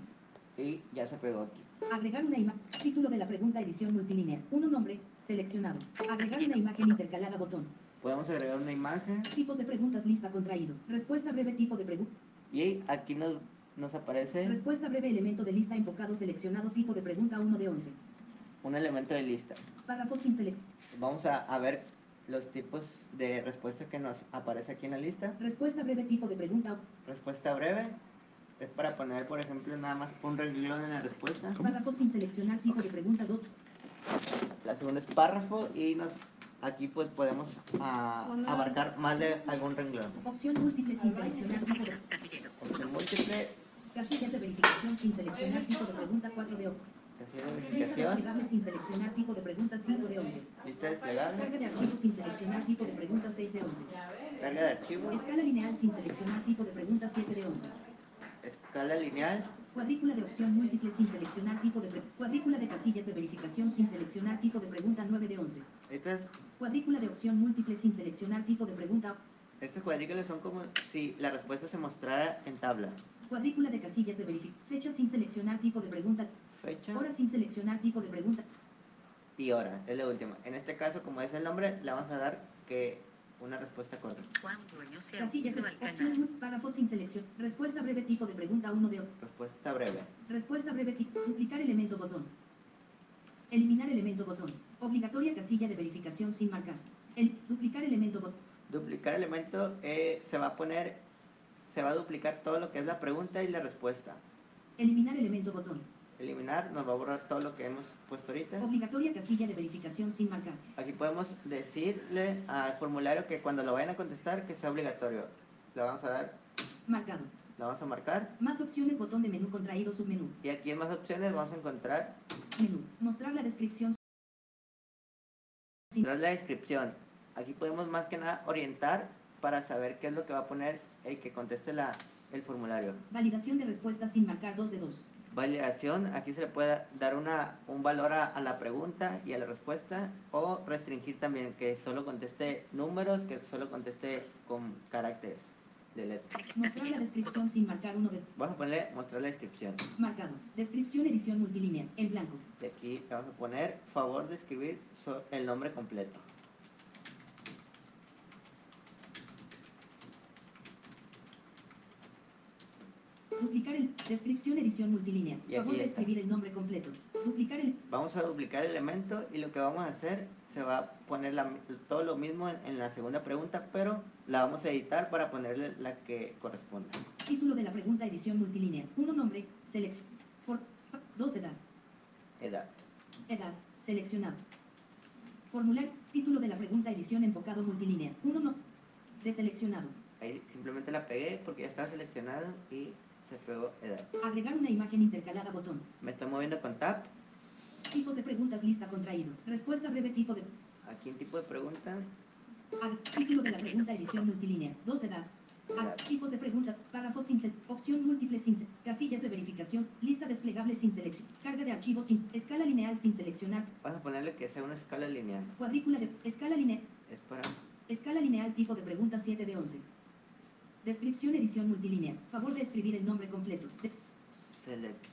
y ya se pegó aquí. Agregar una imagen. Título de la pregunta edición multilínea. Uno nombre. Seleccionado. Agregar una imagen intercalada botón. Podemos agregar una imagen Tipos de preguntas lista contraído. Respuesta breve tipo de pregunta. y aquí nos, nos aparece Respuesta breve elemento de lista enfocado seleccionado tipo de pregunta 1 de 11. un elemento de lista. Párrafo sin select. Vamos a, a ver los tipos de respuesta que nos aparece aquí en la lista. Respuesta breve tipo de pregunta. Respuesta breve es para poner, por ejemplo, nada más un renglón en la respuesta. Párrafo sin seleccionar tipo de pregunta 2. La segunda es párrafo y nos aquí pues podemos ah, abarcar más de algún renglón. Opción múltiple sin seleccionar tipo de Opción múltiple, casillas de verificación sin seleccionar tipo de pregunta 4 de 8. Lista desplegable sin seleccionar tipo de pregunta 5 de 11. lista desplegable, Carga de archivos sin seleccionar tipo de pregunta 6 de 11. carga de archivos, Escala lineal sin seleccionar tipo de pregunta 7 de 11. escala lineal, Cuadrícula de opción múltiple sin seleccionar tipo de cuadrícula de casillas de verificación sin seleccionar tipo de pregunta 9 de 11. estas, Cuadrícula de opción múltiple sin seleccionar tipo de pregunta. estas cuadrículas son como si la respuesta se mostrara en tabla. Cuadrícula de casillas de verificación. Fecha sin seleccionar tipo de pregunta. Fecha Hora sin seleccionar tipo de pregunta. y hora, es la última. En este caso, como es el nombre, le vamos a dar que una respuesta corta. Casillas de opción párrafo sin selección. Respuesta breve tipo de pregunta 1 de Respuesta breve. Respuesta breve tipo. Duplicar elemento botón. Eliminar elemento botón. Obligatoria casilla de verificación sin marcar. El, duplicar elemento botón. Duplicar elemento eh, se va a poner, se va a duplicar todo lo que es la pregunta y la respuesta. Eliminar elemento botón. Eliminar nos va a borrar todo lo que hemos puesto ahorita. Obligatoria casilla de verificación sin marcar. Aquí podemos decirle al formulario que cuando lo vayan a contestar que sea obligatorio. Le vamos a dar, Marcado. le vamos a marcar Más opciones botón de menú contraído submenú. y aquí en más opciones vamos a encontrar Menú. Mostrar la descripción. mostrar la descripción. Aquí podemos más que nada orientar para saber qué es lo que va a poner el que conteste la, el formulario. Validación de respuesta sin marcar 2 de 2. Validación, aquí se le puede dar una, un valor a, a la pregunta y a la respuesta o restringir también que solo conteste números, que solo conteste con caracteres de letras. Mostrar la descripción sin marcar 1 de Vamos a ponerle mostrar la descripción. Marcado. Descripción edición multilínea. En blanco. Y aquí vamos a poner favor de escribir el nombre completo. Duplicar el. Descripción edición multilínea. Y Favor de está. escribir el nombre completo. Duplicar el. Vamos a duplicar el elemento y lo que vamos a hacer se va a poner la todo lo mismo en, en la segunda pregunta, pero la vamos a editar para ponerle la que corresponda. Título de la pregunta edición multilínea. 1 nombre. Selección. For. 2 edad. Edad. Edad. Seleccionado. Formular. Título de la pregunta edición enfocado multilínea. 1 no. Deseleccionado. Ahí simplemente la pegué porque ya estaba seleccionado y se pegó edad. Agregar una imagen intercalada botón. Me estoy moviendo con tab. Tipos de preguntas lista contraído. Respuesta breve tipo de. Aquí en tipo de pregunta. Ag- título de la pregunta edición multilínea. 2 edad. Ag- tipos de pregunta. Párrafos sin Opción múltiple sin Casillas de verificación. Lista desplegable sin selección. Carga de archivos sin. Escala lineal sin seleccionar. Vamos a ponerle que sea una escala lineal. Cuadrícula de. Escala lineal. Es para Escala lineal tipo de pregunta 7 de 11. Descripción edición multilínea. Favor de escribir el nombre completo. De- select.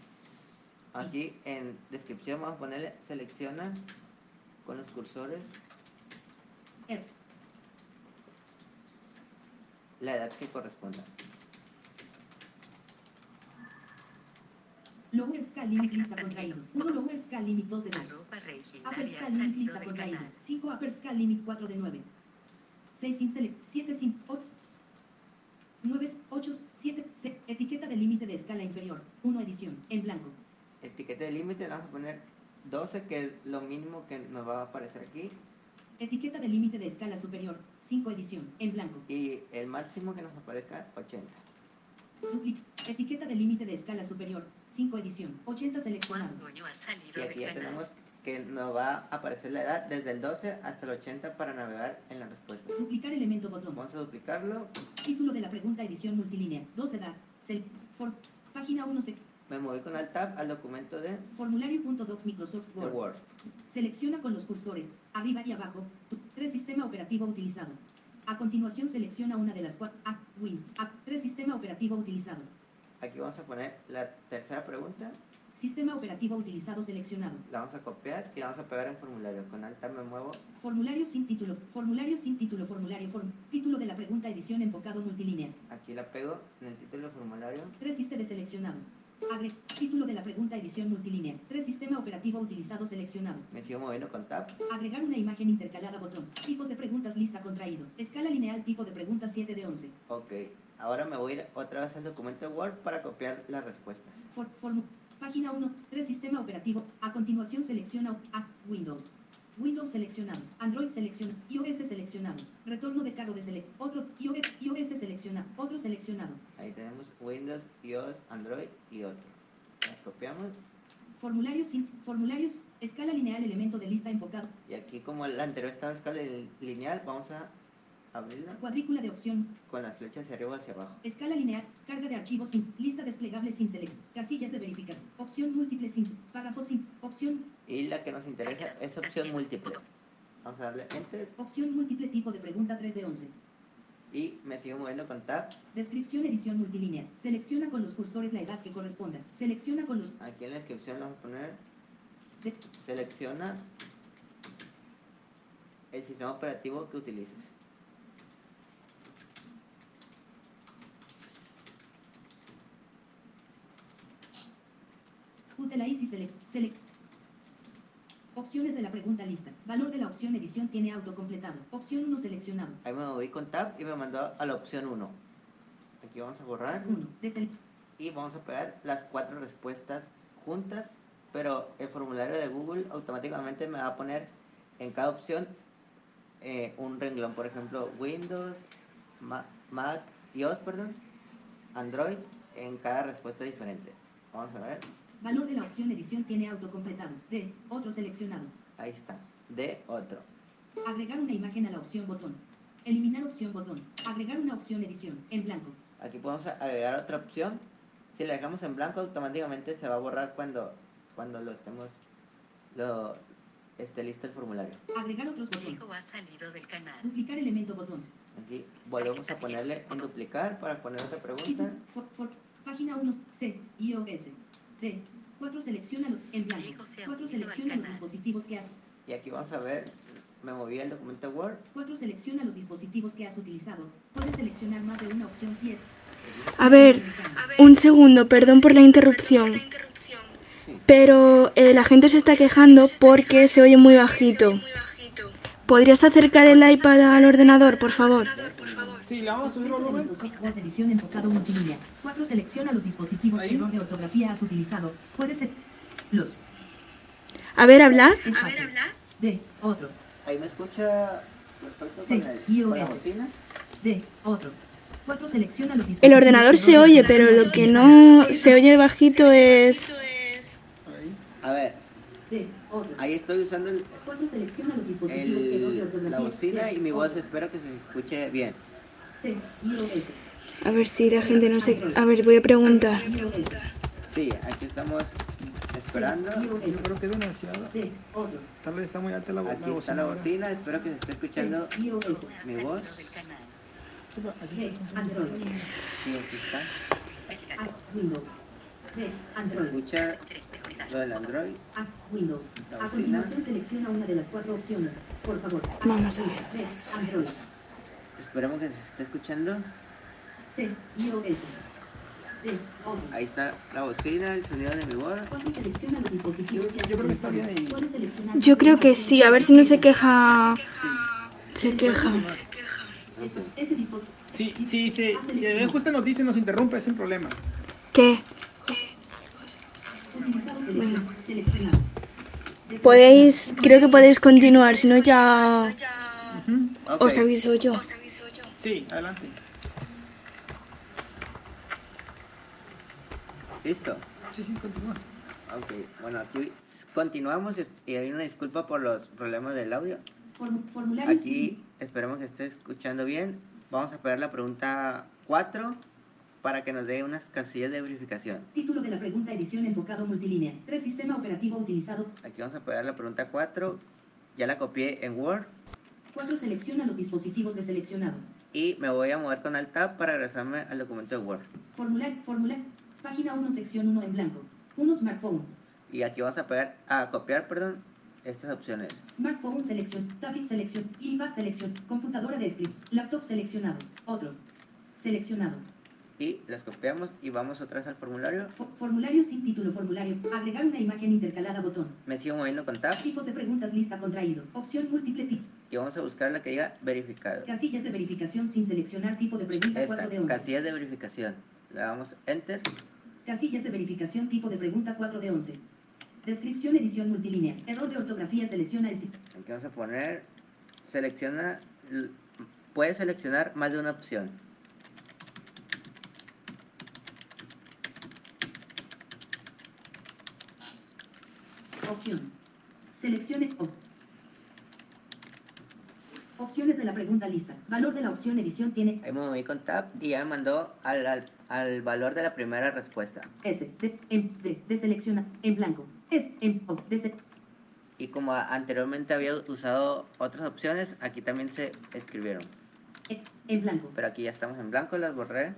Aquí en descripción vamos a ponerle selecciona con los cursores er- la edad que corresponda. Lower Scale Limit lista contraído. 1 Lower Scale Limit 2 de 2. Arroba Upper Scale Limit lista canal. 5 Upper Scale Limit 4 de 9. 6 sin select. 7 sin. 9, 8, 7. Etiqueta de límite de escala inferior. 1 edición. En blanco. Etiqueta de límite vamos a poner 12 que es lo mínimo que nos va a aparecer aquí Etiqueta de límite de escala superior. 5 edición. En blanco. y el máximo que nos aparezca 80. Dupli- Etiqueta de límite de escala superior. 5 edición. 80 seleccionado. Y aquí ya tenemos que nos va a aparecer la edad desde el 12 hasta el 80 para navegar en la respuesta. Duplicar elemento botón. Vamos a duplicarlo. Título de la pregunta edición multilínea. 2 edad. For. Página 1 sec. Me moví con el tab al documento de, Formulario.docs Microsoft Word. Word. Selecciona con los cursores, arriba y abajo, tu- 3 sistema operativo utilizado. A continuación selecciona una de las cuatro. A, Win, A, 3 operativo utilizado. Aquí vamos a poner la tercera pregunta, Sistema operativo utilizado seleccionado. la vamos a copiar y la vamos a pegar en formulario. Con alta me muevo Formulario sin título. Formulario sin título. Formulario form. Título de la pregunta edición enfocado multilínea. Aquí la pego en el título formulario. 3 Siste de seleccionado. Agre. Título de la pregunta edición multilínea. 3 Sistema operativo utilizado seleccionado. Me sigo moviendo con Tab. Agregar una imagen intercalada botón. Tipos de preguntas lista contraído. Escala lineal tipo de preguntas 7 de 11. Ok. Ahora me voy a ir otra vez al documento Word para copiar las respuestas. For- formu- Página 1. 3 Sistema operativo. A continuación selecciona A. Windows. Windows seleccionado. Android seleccionado. iOS seleccionado. Retorno de cargo de select. Otro. iOS, iOS seleccionado. Otro seleccionado. Ahí tenemos Windows, iOS, Android y otro. Las copiamos Formularios. Formularios. Escala lineal elemento de lista enfocado. y aquí como el anterior estaba escala li- lineal, vamos a abrirla Cuadrícula de opción. con las flechas hacia arriba o hacia abajo. Escala lineal, carga de archivos sin, lista desplegable sin select, casillas de verificación, opción múltiple sin, párrafo sin, opción, Y la que nos interesa es opción múltiple. Vamos a darle Enter opción múltiple tipo de pregunta 3 de 11. y me sigo moviendo con Tab. Descripción edición multilínea. Selecciona con los cursores la edad que corresponda. Selecciona con los Aquí en la descripción vamos a poner, de- selecciona el sistema operativo que utilices. Utilize y select, select. Opciones de la pregunta lista. Valor de la opción edición tiene autocompletado. Opción 1 seleccionado. Ahí me moví con Tab y me mandó a la opción 1. Aquí vamos a borrar 1. De sele- y vamos a pegar las cuatro respuestas juntas, pero el formulario de Google automáticamente me va a poner en cada opción eh, un renglón, por ejemplo, Windows, Ma- Mac, iOS, perdón, Android, en cada respuesta diferente. Vamos a ver, Valor de la opción edición tiene autocompletado. D. Otro seleccionado. ahí está, de otro. Agregar una imagen a la opción botón. Eliminar opción botón. Agregar una opción edición. En blanco. Aquí podemos agregar otra opción. Si la dejamos en blanco, automáticamente se va a borrar cuando, cuando lo estemos, lo, esté listo el formulario. Agregar otros botón. Diego ha salido del canal. Duplicar elemento botón. Aquí volvemos a ponerle en duplicar para poner otra pregunta. For- for- página 1. C. iOS. D. 4 selecciona en blanco. Diego se ha 4 unido al selecciona los dispositivos que has. Y aquí vamos a ver, me moví el documento Word. 4 selecciona los dispositivos que has utilizado. Puedes seleccionar más de una opción si es. A ver, un segundo, perdón por la interrupción. Pero eh, la gente se está quejando porque se oye muy bajito. ¿Podrías acercar el iPad al ordenador, por favor? Sí, le vamos a subir volumen. Microsoft edición enfocado multilínea. 4 selecciona los dispositivos que error de ortografía has utilizado. Puede ser. Los. A ver, habla. Espacio. D. Otro. Ahí me escucha perfecto Sí, con, el, con la iOS. bocina. D. Otro. 4 selecciona los El dispositivos ordenador que se de oye, pero lo que no se oye bajito es... A ver, D. Otro. ahí estoy usando el, 4 selecciona los dispositivos que error de el- ortografía la bocina y mi voz espero que se escuche bien. A ver si la gente no se... A ver, voy a preguntar. Sí, aquí estamos esperando. Yo creo que es demasiado. Tal vez está muy alta la, vo- la Aquí está bocina la ahora. bocina, espero que se esté escuchando mi voz. Sí, aquí está. Se Android. escucha lo del Android. A. Windows. La A bocina. continuación selecciona una de las cuatro opciones. Por favor. Vamos a ver. Android. Esperemos que se esté escuchando. C. iOS. D. Otro. Ahí está la bocina, el sonido de mi voz. ¿Cuándo selecciona los dispositivos que Yo creo que está bien ahí. Puede seleccionar Yo creo que sí, a ver si no se queja... Se queja. Ese, ese dispositivo. Sí, sí, sí. Si ven justo nos dice, nos interrumpe, es un problema. ¿Qué? Seleccionado. Podéis... Creo que podéis continuar, si no ya... Os aviso yo. Sí, adelante. listo. Sí, sí, continúa. Ok, bueno, aquí continuamos y hay una disculpa por los problemas del audio. Form- formulario Aquí esperemos que esté escuchando bien. Vamos a pegar la pregunta 4 para que nos dé unas casillas de verificación. Título de la pregunta edición enfocado multilínea. 3. Sistema operativo utilizado. Aquí vamos a pegar la pregunta 4. Ya la copié en Word. 4. Selecciona los dispositivos deseleccionado. Y me voy a mover con Alt Tab para regresarme al documento de Word. Formular, formular. Página 1, sección 1 en blanco. 1 smartphone. Y aquí vamos a pegar, a copiar, perdón, estas opciones. Smartphone selección. Tablet selección. iPad selección. Computadora de escribir. Laptop seleccionado. Otro. Seleccionado. Y las copiamos y vamos otra vez al formulario. Fo- formulario sin título. Formulario. Agregar una imagen intercalada. Botón. Me sigo moviendo con Tab Tipos de preguntas. Lista contraído. Opción múltiple tip. y vamos a buscar la que diga verificado. Casillas de verificación sin seleccionar tipo de pregunta Esta, 4 de 11. casilla de verificación. Le damos Enter. Casillas de verificación tipo de pregunta 4 de 11. Descripción edición multilínea. Error de ortografía selecciona el sitio. Aquí vamos a poner, selecciona, puedes seleccionar más de una opción. Opción. Seleccione op- Opciones de la pregunta lista. Valor de la opción edición tiene Ahí me moví con Tab y ya me mandó al, al, al valor de la primera respuesta. S. De, en, de, de selecciona. En blanco. Es. En. O, de se- Y como anteriormente había usado otras opciones, aquí también se escribieron. en, en blanco. Pero aquí ya estamos en blanco, las borré.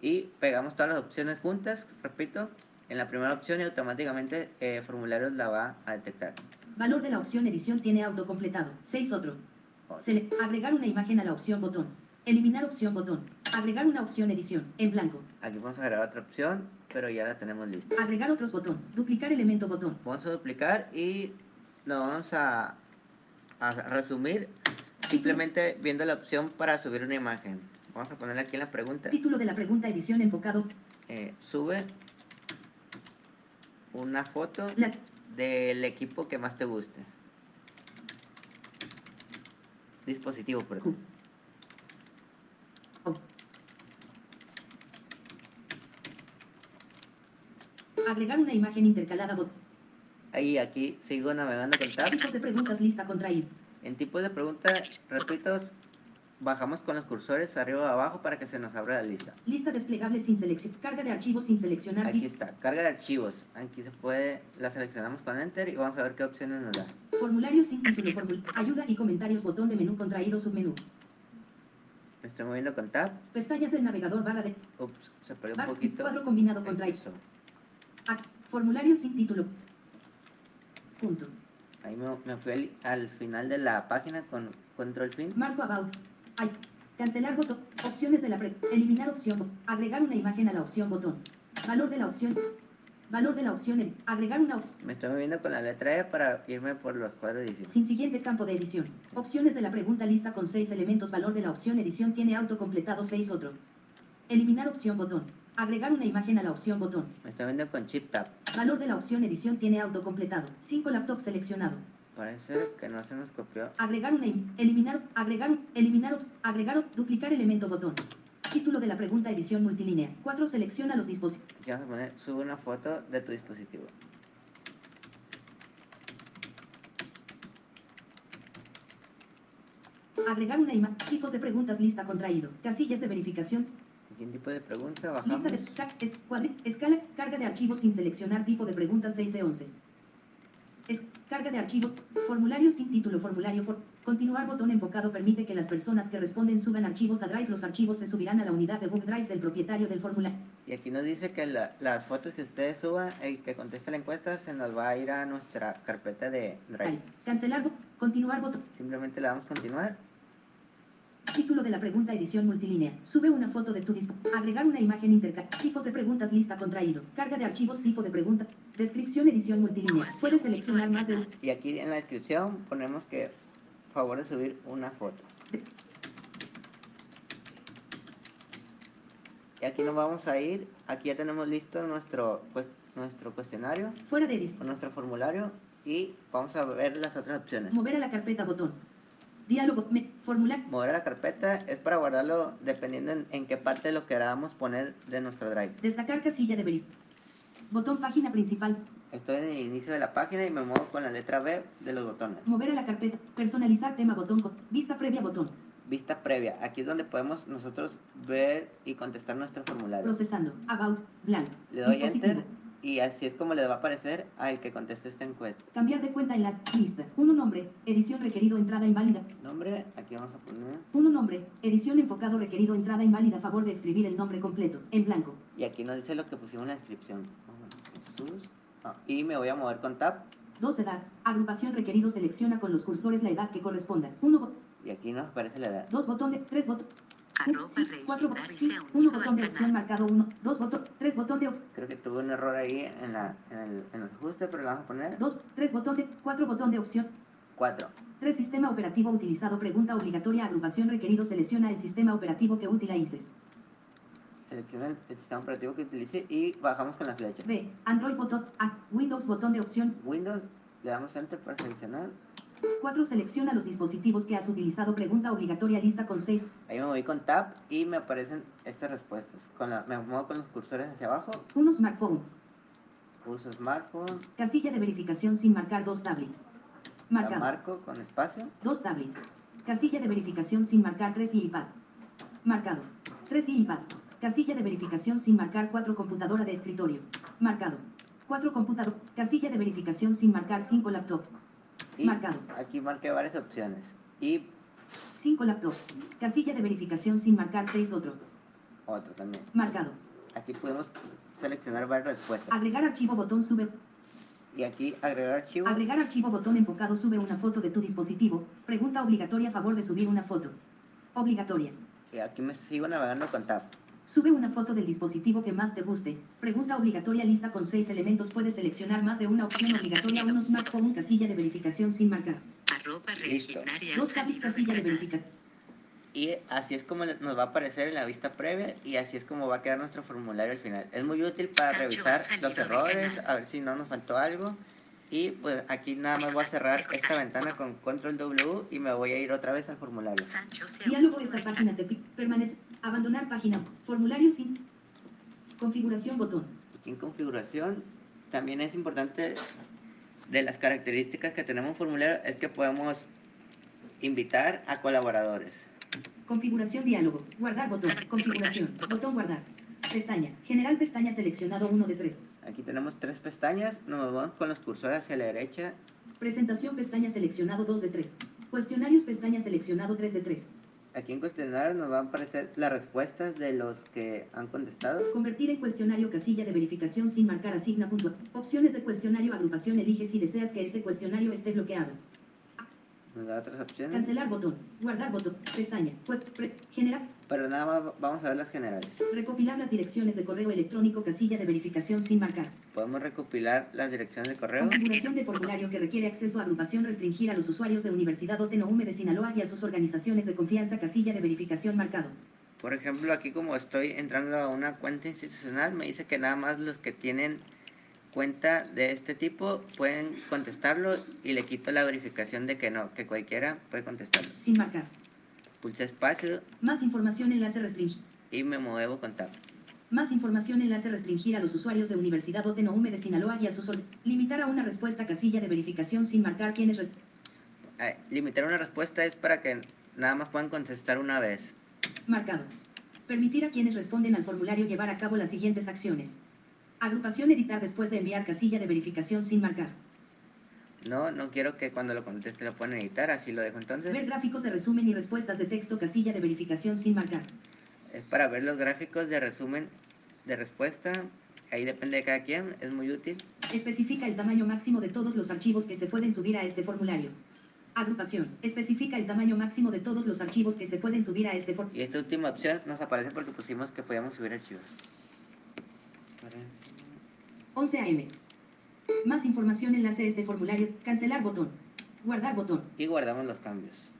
Y pegamos todas las opciones juntas, repito, en la primera opción y automáticamente eh, formularios la va a detectar. Valor de la opción edición tiene autocompletado. 6 otro. Sele- agregar una imagen a la opción botón. Eliminar opción botón. Agregar una opción edición. En blanco. Aquí vamos a agregar otra opción, pero ya la tenemos lista. Agregar otros botón. Duplicar elemento botón. Vamos a duplicar y nos vamos a, a resumir simplemente viendo la opción para subir una imagen. Vamos a ponerle aquí en la pregunta. Título de la pregunta edición enfocado. eh, sube una foto La, del equipo que más te guste. Dispositivo, perdón. Q. O. Agregar una imagen intercalada. Ahí, aquí sigo navegando con Tab. Tipos de preguntas lista contraído. En tipos de pregunta, repito, bajamos con los cursores arriba o abajo para que se nos abra la lista. Lista desplegable sin selección. Carga de archivos sin seleccionar. Aquí está, carga de archivos. Aquí se puede, la seleccionamos con Enter y vamos a ver qué opciones nos da. Formulario sin título. formul- ayuda y comentarios. Botón de menú contraído. Submenú. Me estoy moviendo con Tab. Pestañas del navegador. Barra de. Ups, se perdió un poquito. Cuadro combinado contraído. Ah, formulario sin título. Punto. Ahí me, me fui al, al final de la página con control fin. Marco about. Ay. Cancelar botón. Opciones de la pre. Eliminar opción. Agregar una imagen a la opción botón. Valor de la opción. Valor de la opción. edit. Agregar una opción. Me estoy moviendo con la letra E para irme por los cuadros de edición. Sin siguiente campo de edición. Opciones de la pregunta lista con 6 elementos. Valor de la opción edición tiene autocompletado 6 otro. Eliminar opción botón. Agregar una imagen a la opción botón. Me estoy moviendo con Chip Tab. Valor de la opción edición tiene autocompletado. 5 laptop seleccionado. Parece que no se nos copió. Agregar una im- eliminar agregar eliminar agregar duplicar elemento botón. Título de la pregunta edición multilínea. 4 selecciona los dispositivos. Aquí vamos a poner, sube una foto de tu dispositivo. Agregar una imagen. Tipos de preguntas lista contraído. Casillas de verificación. Aquí en tipo de pregunta bajamos. Lista de ca- es- cuadri- escala carga de archivos sin seleccionar tipo de preguntas 6 de 11. Es carga de archivos. Formulario sin título. Formulario for- Continuar botón enfocado permite que las personas que responden suban archivos a Drive. Los archivos se subirán a la unidad de Google Drive del propietario del formulario. Y aquí nos dice que la- las fotos que ustedes suban, el que conteste la encuesta, se nos va a ir a nuestra carpeta de Drive. Cancelar. Continuar botón. Simplemente le damos continuar. Título de la pregunta edición multilínea. Sube una foto de tu disco. Agregar una imagen intercal. Tipos de preguntas lista contraído. Carga de archivos tipo de pregunta. Descripción edición multilínea. Puedes seleccionar más de un. Y aquí en la descripción ponemos que favor de subir una foto. Y aquí nos vamos a ir. Aquí ya tenemos listo nuestro, pues, nuestro cuestionario Fuera de disco. nuestro formulario. Y vamos a ver las otras opciones. Mover a la carpeta botón. Diálogo. Me, formular. Mover a la carpeta es para guardarlo dependiendo en, en qué parte lo queramos poner de nuestro drive. Destacar casilla de verificación. Botón página principal. Estoy en el inicio de la página y me muevo con la letra B de los botones. Mover a la carpeta. Personalizar tema botón. con- Vista previa botón. Vista previa. Aquí es donde podemos nosotros ver y contestar nuestro formulario. Procesando. About. Blank. Le doy enter Y así es como les va a aparecer al que conteste esta encuesta. Cambiar de cuenta en la lista. 1 nombre. Edición requerido entrada inválida. Nombre, aquí vamos a poner. 1 nombre. Edición enfocado requerido entrada inválida. Favor de escribir el nombre completo. En blanco. Y aquí nos dice lo que pusimos en la descripción. Ah, y me voy a mover con tab. 2 edad. Agrupación requerido selecciona con los cursores la edad que corresponda. 1 Y aquí nos aparece la edad. 2 botón de 3 botón. Arroba 4 registrarse 1 unido botón de opción marcado 1. 2 botón. 3 botón de opción. Creo que tuve un error ahí en, la, en, el, en los ajustes, pero le vamos a poner 2. 3 botón de 4 botón de opción. 4. 3 sistema operativo utilizado. Pregunta obligatoria. Agrupación requerido selecciona el sistema operativo que utilices. Selecciona el, sistema operativo que utilice y bajamos con la flecha. B. Android botón. A. Windows botón de opción. Windows, le damos enter para seleccionar. 4. Selecciona los dispositivos que has utilizado. Pregunta obligatoria lista con 6. Ahí me voy con tab y me aparecen estas respuestas. Con la, me muevo con los cursores hacia abajo. 1 smartphone. Uso smartphone. Casilla de verificación sin marcar 2 tablet. La Marcado. marco con espacio. 2 tablet. Casilla de verificación sin marcar 3 y iPad. Marcado. 3 y iPad. Casilla de verificación sin marcar 4 computadora de escritorio. Marcado. 4 computador. Casilla de verificación sin marcar 5 laptop. Y Marcado. aquí marqué varias opciones. Y 5 laptop. Casilla de verificación sin marcar 6 otro. otro también. Marcado. Aquí podemos seleccionar varias respuestas. Agregar archivo botón sube. Y aquí agregar archivo. Agregar archivo botón enfocado sube una foto de tu dispositivo. Pregunta obligatoria favor de subir una foto. Obligatoria. Y aquí me sigo navegando con tab. Sube una foto del dispositivo que más te guste. Pregunta obligatoria lista con 6 elementos. Puedes seleccionar más de una opción obligatoria. Uno smartphone, casilla de verificación sin marcar. Arroba Listo. registraria Dos casilla de verificación. Y así es como nos va a aparecer en la vista previa y así es como va a quedar nuestro formulario al final. Es muy útil para Sancho revisar los errores, a ver si no nos faltó algo. Y pues aquí nada más voy a cerrar esta ventana con control W y me voy a ir otra vez al formulario. Diálogo esta página te permanece. Abandonar página. Formulario sin. Configuración botón. En configuración también es importante de las características que tenemos en formulario es que podemos invitar a colaboradores. Configuración diálogo. Guardar botón. Configuración. Botón guardar. Pestaña. General pestaña seleccionado 1 de 3. Aquí tenemos tres pestañas, nos vamos con los cursores hacia la derecha Presentación pestaña seleccionado 2 de 3. Cuestionarios pestaña seleccionado 3 de 3. Aquí en cuestionario nos van a aparecer las respuestas de los que han contestado. Convertir en cuestionario casilla de verificación sin marcar asigna punto. Opciones de cuestionario agrupación elige si deseas que este cuestionario esté bloqueado. Nos da otras opciones. Cancelar botón. Guardar botón. Pestaña. Generar. Pero nada más vamos a ver las generales. Recopilar las direcciones de correo electrónico casilla de verificación sin marcar. Podemos recopilar las direcciones de correo. Configuración de formulario que requiere acceso a agrupación restringir a los usuarios de Universidad Oteno UME de Sinaloa y a sus organizaciones de confianza casilla de verificación marcado. Por ejemplo, aquí como estoy entrando a una cuenta institucional, me dice que nada más los que tienen cuenta de este tipo pueden contestarlo y le quito la verificación de que no, que cualquiera puede contestarlo. Sin marcar. Pulse espacio Más información enlace restringir. y me muevo con tab. Más información enlace restringir a los usuarios de Universidad Oteno UME de Sinaloa y a sus limitar a una respuesta casilla de verificación sin marcar quiénes res- Ah, limitar una respuesta es para que nada más puedan contestar una vez. marcado. Permitir a quienes responden al formulario llevar a cabo las siguientes acciones. Agrupación editar después de enviar casilla de verificación sin marcar. No, no quiero que cuando lo conteste lo puedan editar, así lo dejo entonces. Ver gráficos de resumen y respuestas de texto casilla de verificación sin marcar. Es para ver los gráficos de resumen de respuesta. Ahí depende de cada quien, es muy útil. Especifica el tamaño máximo de todos los archivos que se pueden subir a este formulario. Agrupación. Especifica el tamaño máximo de todos los archivos que se pueden subir a este formulario. Y esta última opción nos aparece porque pusimos que podíamos subir archivos. 11 AM. Más información enlace este formulario. Cancelar botón. Guardar botón. Y guardamos los cambios.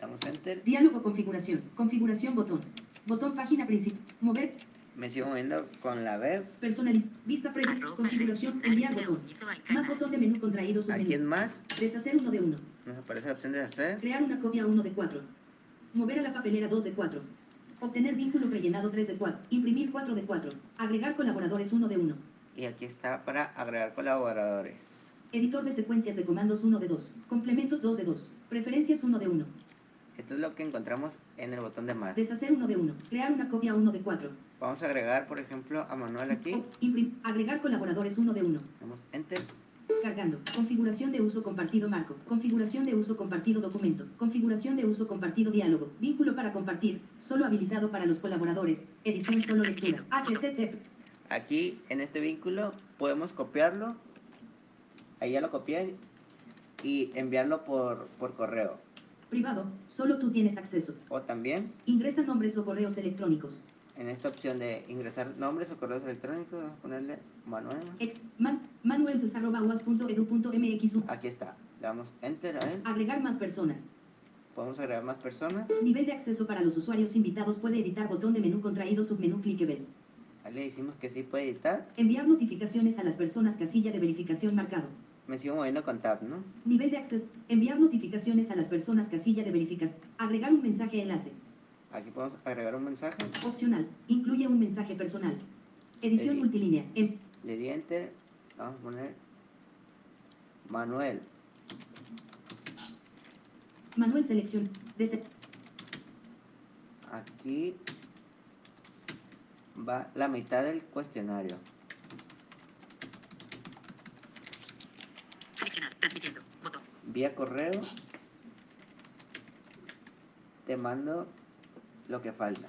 Damos enter. Diálogo configuración. Configuración botón. Botón página principal. Mover. Me sigo moviendo con la B. Personaliz. Vista previa. Arroba Configuración. Enviar botón. Más botón de menú contraído Aquí en submenú. más Deshacer uno de uno. nos aparece la opción de hacer. Crear una copia 1 de 4. Mover a la papelera 2 de 4. Obtener vínculo rellenado 3 de 4. Imprimir 4 de 4. Agregar colaboradores 1 de 1. Y aquí está para agregar colaboradores. Editor de secuencias de comandos 1 de 2. Complementos 2 de 2. Preferencias 1 de 1. Esto es lo que encontramos en el botón de más. Deshacer 1 de 1. Crear una copia 1 de 4. Vamos a agregar, por ejemplo, a Manuel aquí. O- imprim- agregar colaboradores uno de uno. Damos Enter. Cargando. Configuración de uso compartido marco. Configuración de uso compartido documento. Configuración de uso compartido diálogo. Vínculo para compartir. Solo habilitado para los colaboradores. Edición solo lectura. HTTP. Aquí, en este vínculo, podemos copiarlo. Ahí ya lo copié. Y enviarlo por, por correo. Privado. Solo tú tienes acceso. O también, Ingresa nombres o correos electrónicos. en esta opción de ingresar nombres o correos electrónicos, vamos a ponerle Manuel. Ex, man, manuel.uas.edu.mx. Aquí está. Le damos Enter a él. Agregar más personas. Podemos agregar más personas. Nivel de acceso para los usuarios invitados puede editar botón de menú contraído submenú clickable. Le decimos que sí puede editar. Enviar notificaciones a las personas casilla de verificación marcado. Me sigo moviendo con Tab, ¿no? Nivel de acceso. Enviar notificaciones a las personas casilla de verificación. Agregar un mensaje enlace. Aquí podemos agregar un mensaje. Opcional. Incluye un mensaje personal. Edición Edit. multilínea. Em- Le di Enter. Vamos a poner Manuel. Manuel selección. Aquí va la mitad del cuestionario. Seleccionar. Transmitiendo. Botón. Vía correo te mando lo que falta.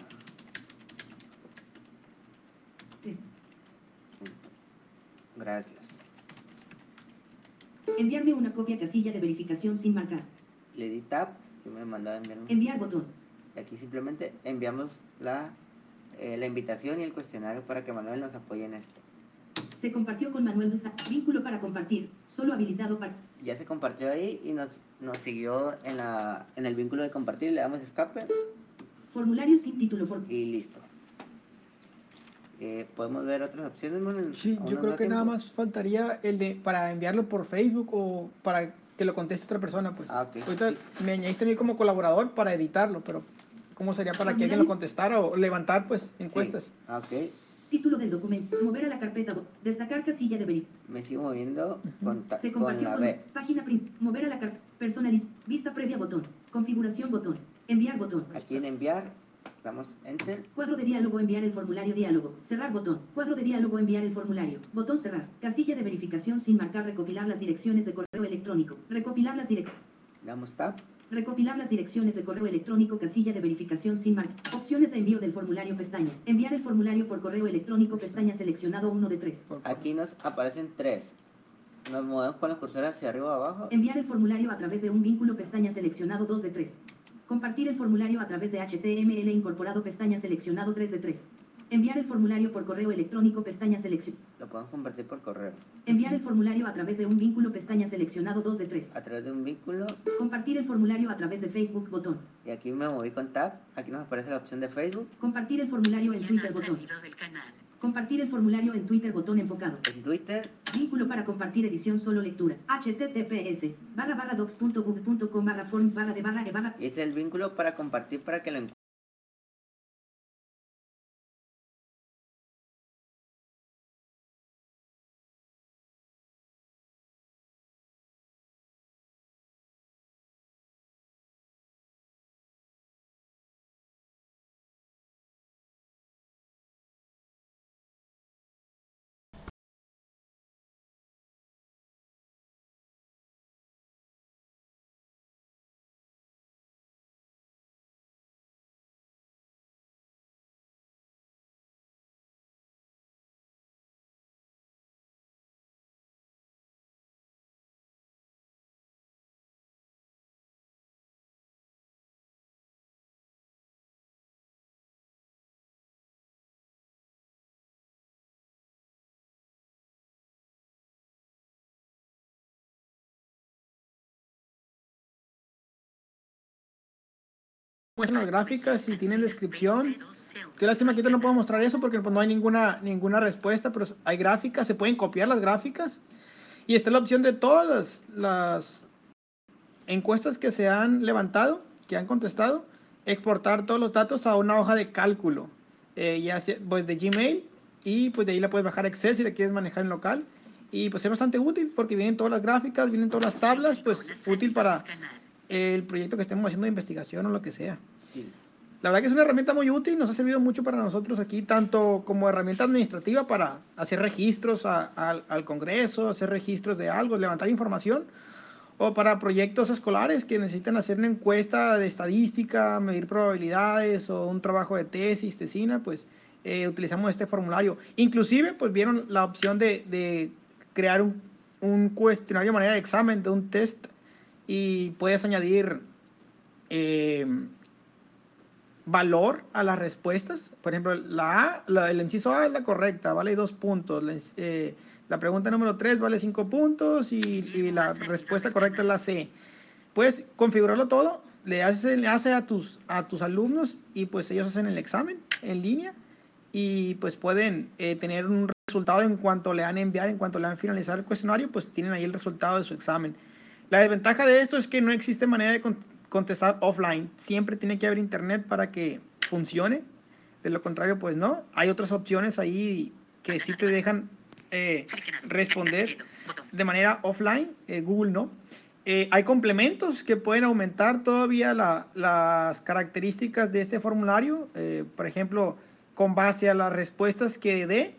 Sí. Gracias. Enviarme una copia casilla de verificación sin marcar. Le di tab y me mandó a enviar un- Enviar botón. Y aquí simplemente enviamos la, eh, la invitación y el cuestionario para que Manuel nos apoye en esto. Se compartió con Manuel Besa. Vínculo para compartir. Solo habilitado para. Ya se compartió ahí y nos, nos siguió en, la, en el vínculo de compartir. Le damos escape Formulario sin título. for- y listo. Eh, Podemos ver otras opciones. Manuel? Sí, ¿Aún yo creo que nada tiempo? más faltaría el de para enviarlo por Facebook o para que lo conteste otra persona, pues. Ah, ok. Ahorita me añadiste a mí como colaborador para editarlo, pero ¿cómo sería para que alguien lo contestara o levantar, pues, encuestas? Sí. Ah, ok. Título del documento. Mover a la carpeta. Destacar casilla de verificación. Me sigo moviendo con, ta- Se con compartió la con B. página prim, mover a la carta, personaliz, vista previa botón, configuración botón, enviar botón, Aquí en enviar, damos Enter. cuadro de diálogo enviar el formulario diálogo, cerrar botón, cuadro de diálogo enviar el formulario, botón cerrar, casilla de verificación sin marcar recopilar las direcciones de correo electrónico, recopilar las direc- Damos Tab. Recopilar las direcciones de correo electrónico casilla de verificación sin marcar, opciones de envío del formulario pestaña, enviar el formulario por correo electrónico pestaña seleccionado 1 de 3. Por- Aquí nos aparecen tres. Nos movemos con los cursores hacia arriba o abajo. Enviar el formulario a través de un vínculo pestaña seleccionado 2 de 3. Compartir el formulario a través de HTML incorporado pestaña seleccionado 3 de 3. Enviar el formulario por correo electrónico pestaña selección. Lo podemos convertir por correo. Enviar el formulario a través de un vínculo pestaña seleccionado 2 de 3. A través de un vínculo. Compartir el formulario a través de Facebook botón. Y aquí me moví con Tab. Aquí nos aparece la opción de Facebook. Compartir el formulario en Twitter botón. Compartir el formulario en Twitter botón enfocado. En Twitter. Vínculo para compartir edición solo lectura. https barra barra docs.gov.com barra forms barra de barra e barra Y ese es el vínculo para compartir para que lo encuentren. Muestran las gráficas y tienen descripción. Qué lástima que ahorita no puedo mostrar eso porque pues, no hay ninguna, ninguna respuesta, pero hay gráficas, se pueden copiar las gráficas. Y está la opción de todas las, las encuestas que se han levantado, que han contestado, exportar todos los datos a una hoja de cálculo, eh, ya sea pues, de Gmail, y pues de ahí la puedes bajar a Excel si la quieres manejar en local. Y pues es bastante útil porque vienen todas las gráficas, vienen todas las tablas, pues útil para el proyecto que estemos haciendo de investigación o lo que sea. Sí. La verdad que es una herramienta muy útil, nos ha servido mucho para nosotros aquí, tanto como herramienta administrativa para hacer registros a- al- al Congreso, hacer registros de algo, levantar información, o para proyectos escolares que necesitan hacer una encuesta de estadística, medir probabilidades o un trabajo de tesis, tesina, pues eh, utilizamos este formulario. Inclusive, pues vieron la opción de, de crear un, un cuestionario de manera de examen, de un test, y puedes añadir eh, valor a las respuestas. Por ejemplo, la A, la, el inciso A es la correcta, vale dos puntos. La, eh, pregunta número 3 vale cinco puntos y, la respuesta correcta es la C. Puedes configurarlo todo, le haces el enlace a tus, a tus alumnos y pues ellos hacen el examen en línea y pues pueden eh, tener un resultado en cuanto le han enviar, en cuanto le han finalizado el cuestionario, pues tienen ahí el resultado de su examen. La desventaja de esto es que no existe manera de con- contestar offline. Siempre tiene que haber internet para que funcione. De lo contrario, pues no. Hay otras opciones ahí que sí te dejan eh, responder de manera offline. eh, Google no. Eh, hay complementos que pueden aumentar todavía la- las características de este formulario. por ejemplo, con base a las respuestas que dé,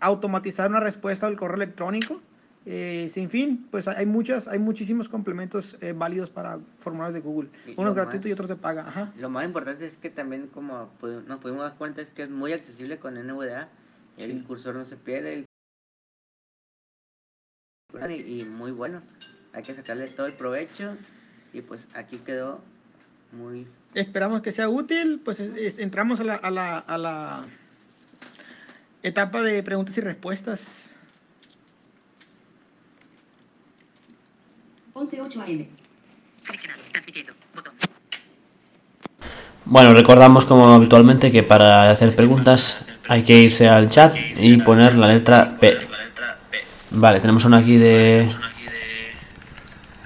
automatizar una respuesta al correo electrónico. Eh, sin fin, pues hay muchas, hay muchísimos complementos eh, válidos para formularios de Google. Y Unos gratuitos y otros de paga. Ajá. Lo más importante es que también, como pu- nos pudimos dar cuenta, es que es muy accesible con NVDA. El Sí. cursor no se pierde. el- Y, y muy bueno. Hay que sacarle todo el provecho. Y pues aquí quedó muy... Esperamos que sea útil. Pues es- es- entramos a la, a, la, a la etapa de preguntas y respuestas. 11.8 AM. Bueno, recordamos como habitualmente que para hacer preguntas hay que irse al chat y poner la letra P. Vale, tenemos una aquí de...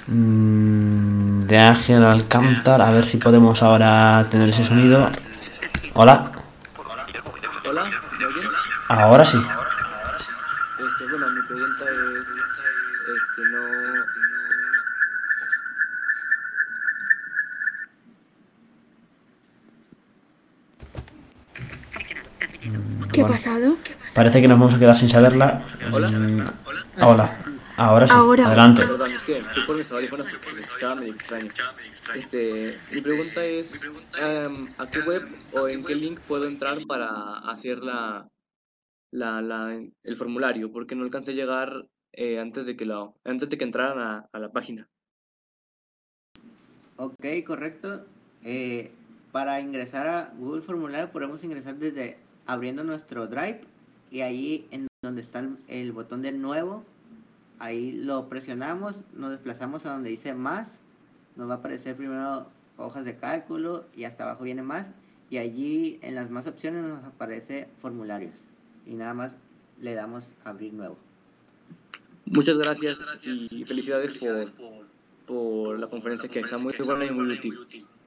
mm, De Ángel Alcántar, a ver si podemos ahora tener ese sonido. Hola, Hola, ahora sí. ¿Qué ha Bueno, pasado? Parece que nos vamos a quedar sin saberla. Mm, Hola, ahora sí, Ahora. adelante. perdón, es que estoy por mis audífonos porque me escuchaba medio extraño. Este, mi pregunta es, em, ¿a qué web o en qué link puedo entrar para hacer la, la, la, el formulario? Porque no alcancé a llegar eh, antes de que lo, antes de que entraran a, a la página. Ok, correcto. Eh, para ingresar a Google Formulario podemos ingresar desde abriendo nuestro Drive y ahí en donde está el, el botón de nuevo, ahí lo presionamos, nos desplazamos a donde dice más, nos va a aparecer primero hojas de cálculo y hasta abajo viene más y allí en las más opciones nos aparece formularios y nada más le damos abrir nuevo. Muchas gracias y felicidades por, por la conferencia que está muy buena y muy útil.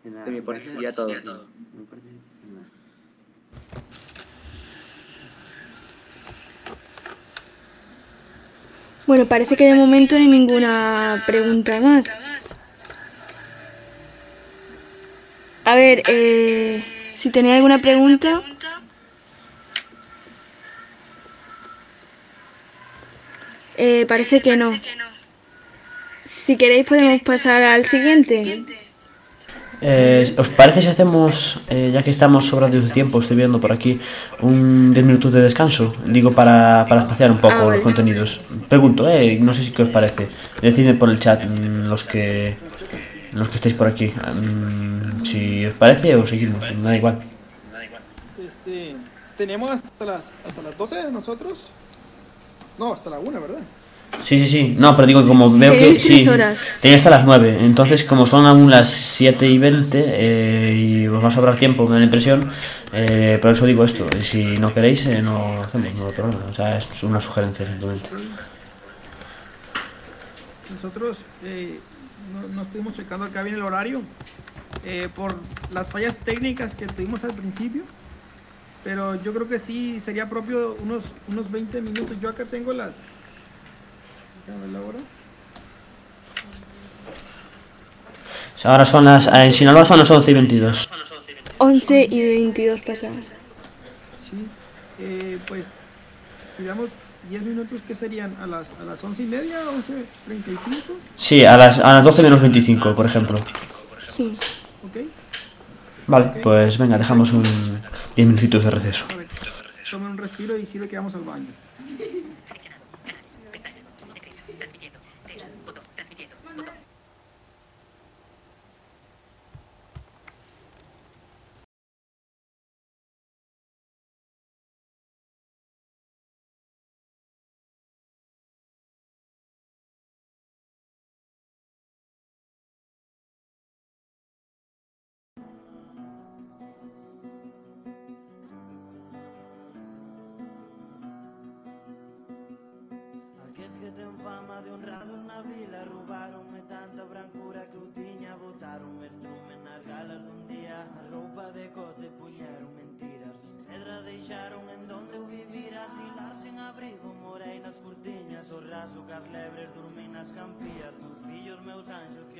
De nada, De mi parte gracias. sería todo. Mi parte sería nada. Bueno, parece que de momento no hay ninguna pregunta más. A ver, eh, si tenéis alguna pregunta. Eh, parece que no. Si queréis podemos pasar al siguiente. Eh, ¿Os parece si hacemos, eh, ya que estamos sobrados de tiempo, estoy viendo por aquí, un 10 minutos de descanso? Digo, para, para espaciar un poco Ah, los vale. contenidos. Pregunto, eh, no sé si qué os parece. Decidme por el chat mm, los que los que estéis por aquí. Mm, si os parece o seguimos, me da igual. Este, tenemos hasta las, hasta las 12 de nosotros. No, hasta la 1, ¿verdad? Sí, sí, sí. No, pero digo que como veo que... Tres Sí, horas. tenía hasta las 9. Entonces, como son aún las 7 y 20 eh, y os va a sobrar tiempo, me da la impresión, eh, por eso digo esto. Y si no queréis, eh, no lo hacemos, no problema. O sea, es una sugerencia simplemente. Nosotros eh, no, no estuvimos checando acá bien el horario eh, por las fallas técnicas que tuvimos al principio. Pero yo creo que sí sería propio unos, unos 20 minutos. Yo acá tengo las. Déjame ver la hora. Ahora son las... eh, En Sinaloa son las 11 y 22. 11 y 22 pasadas. Sí. Eh, pues, si damos 10 minutos, ¿qué serían? ¿A las, a las 11 y media? ¿11.35? Sí, a las, a las 12 menos 25, por ejemplo. Sí. ¿Ok? Vale, pues venga, dejamos un 10 minutitos de receso. A ver, tomen un respiro y sirve que vamos al baño. Cas lebres, dormí nas campías Os fillos meus quería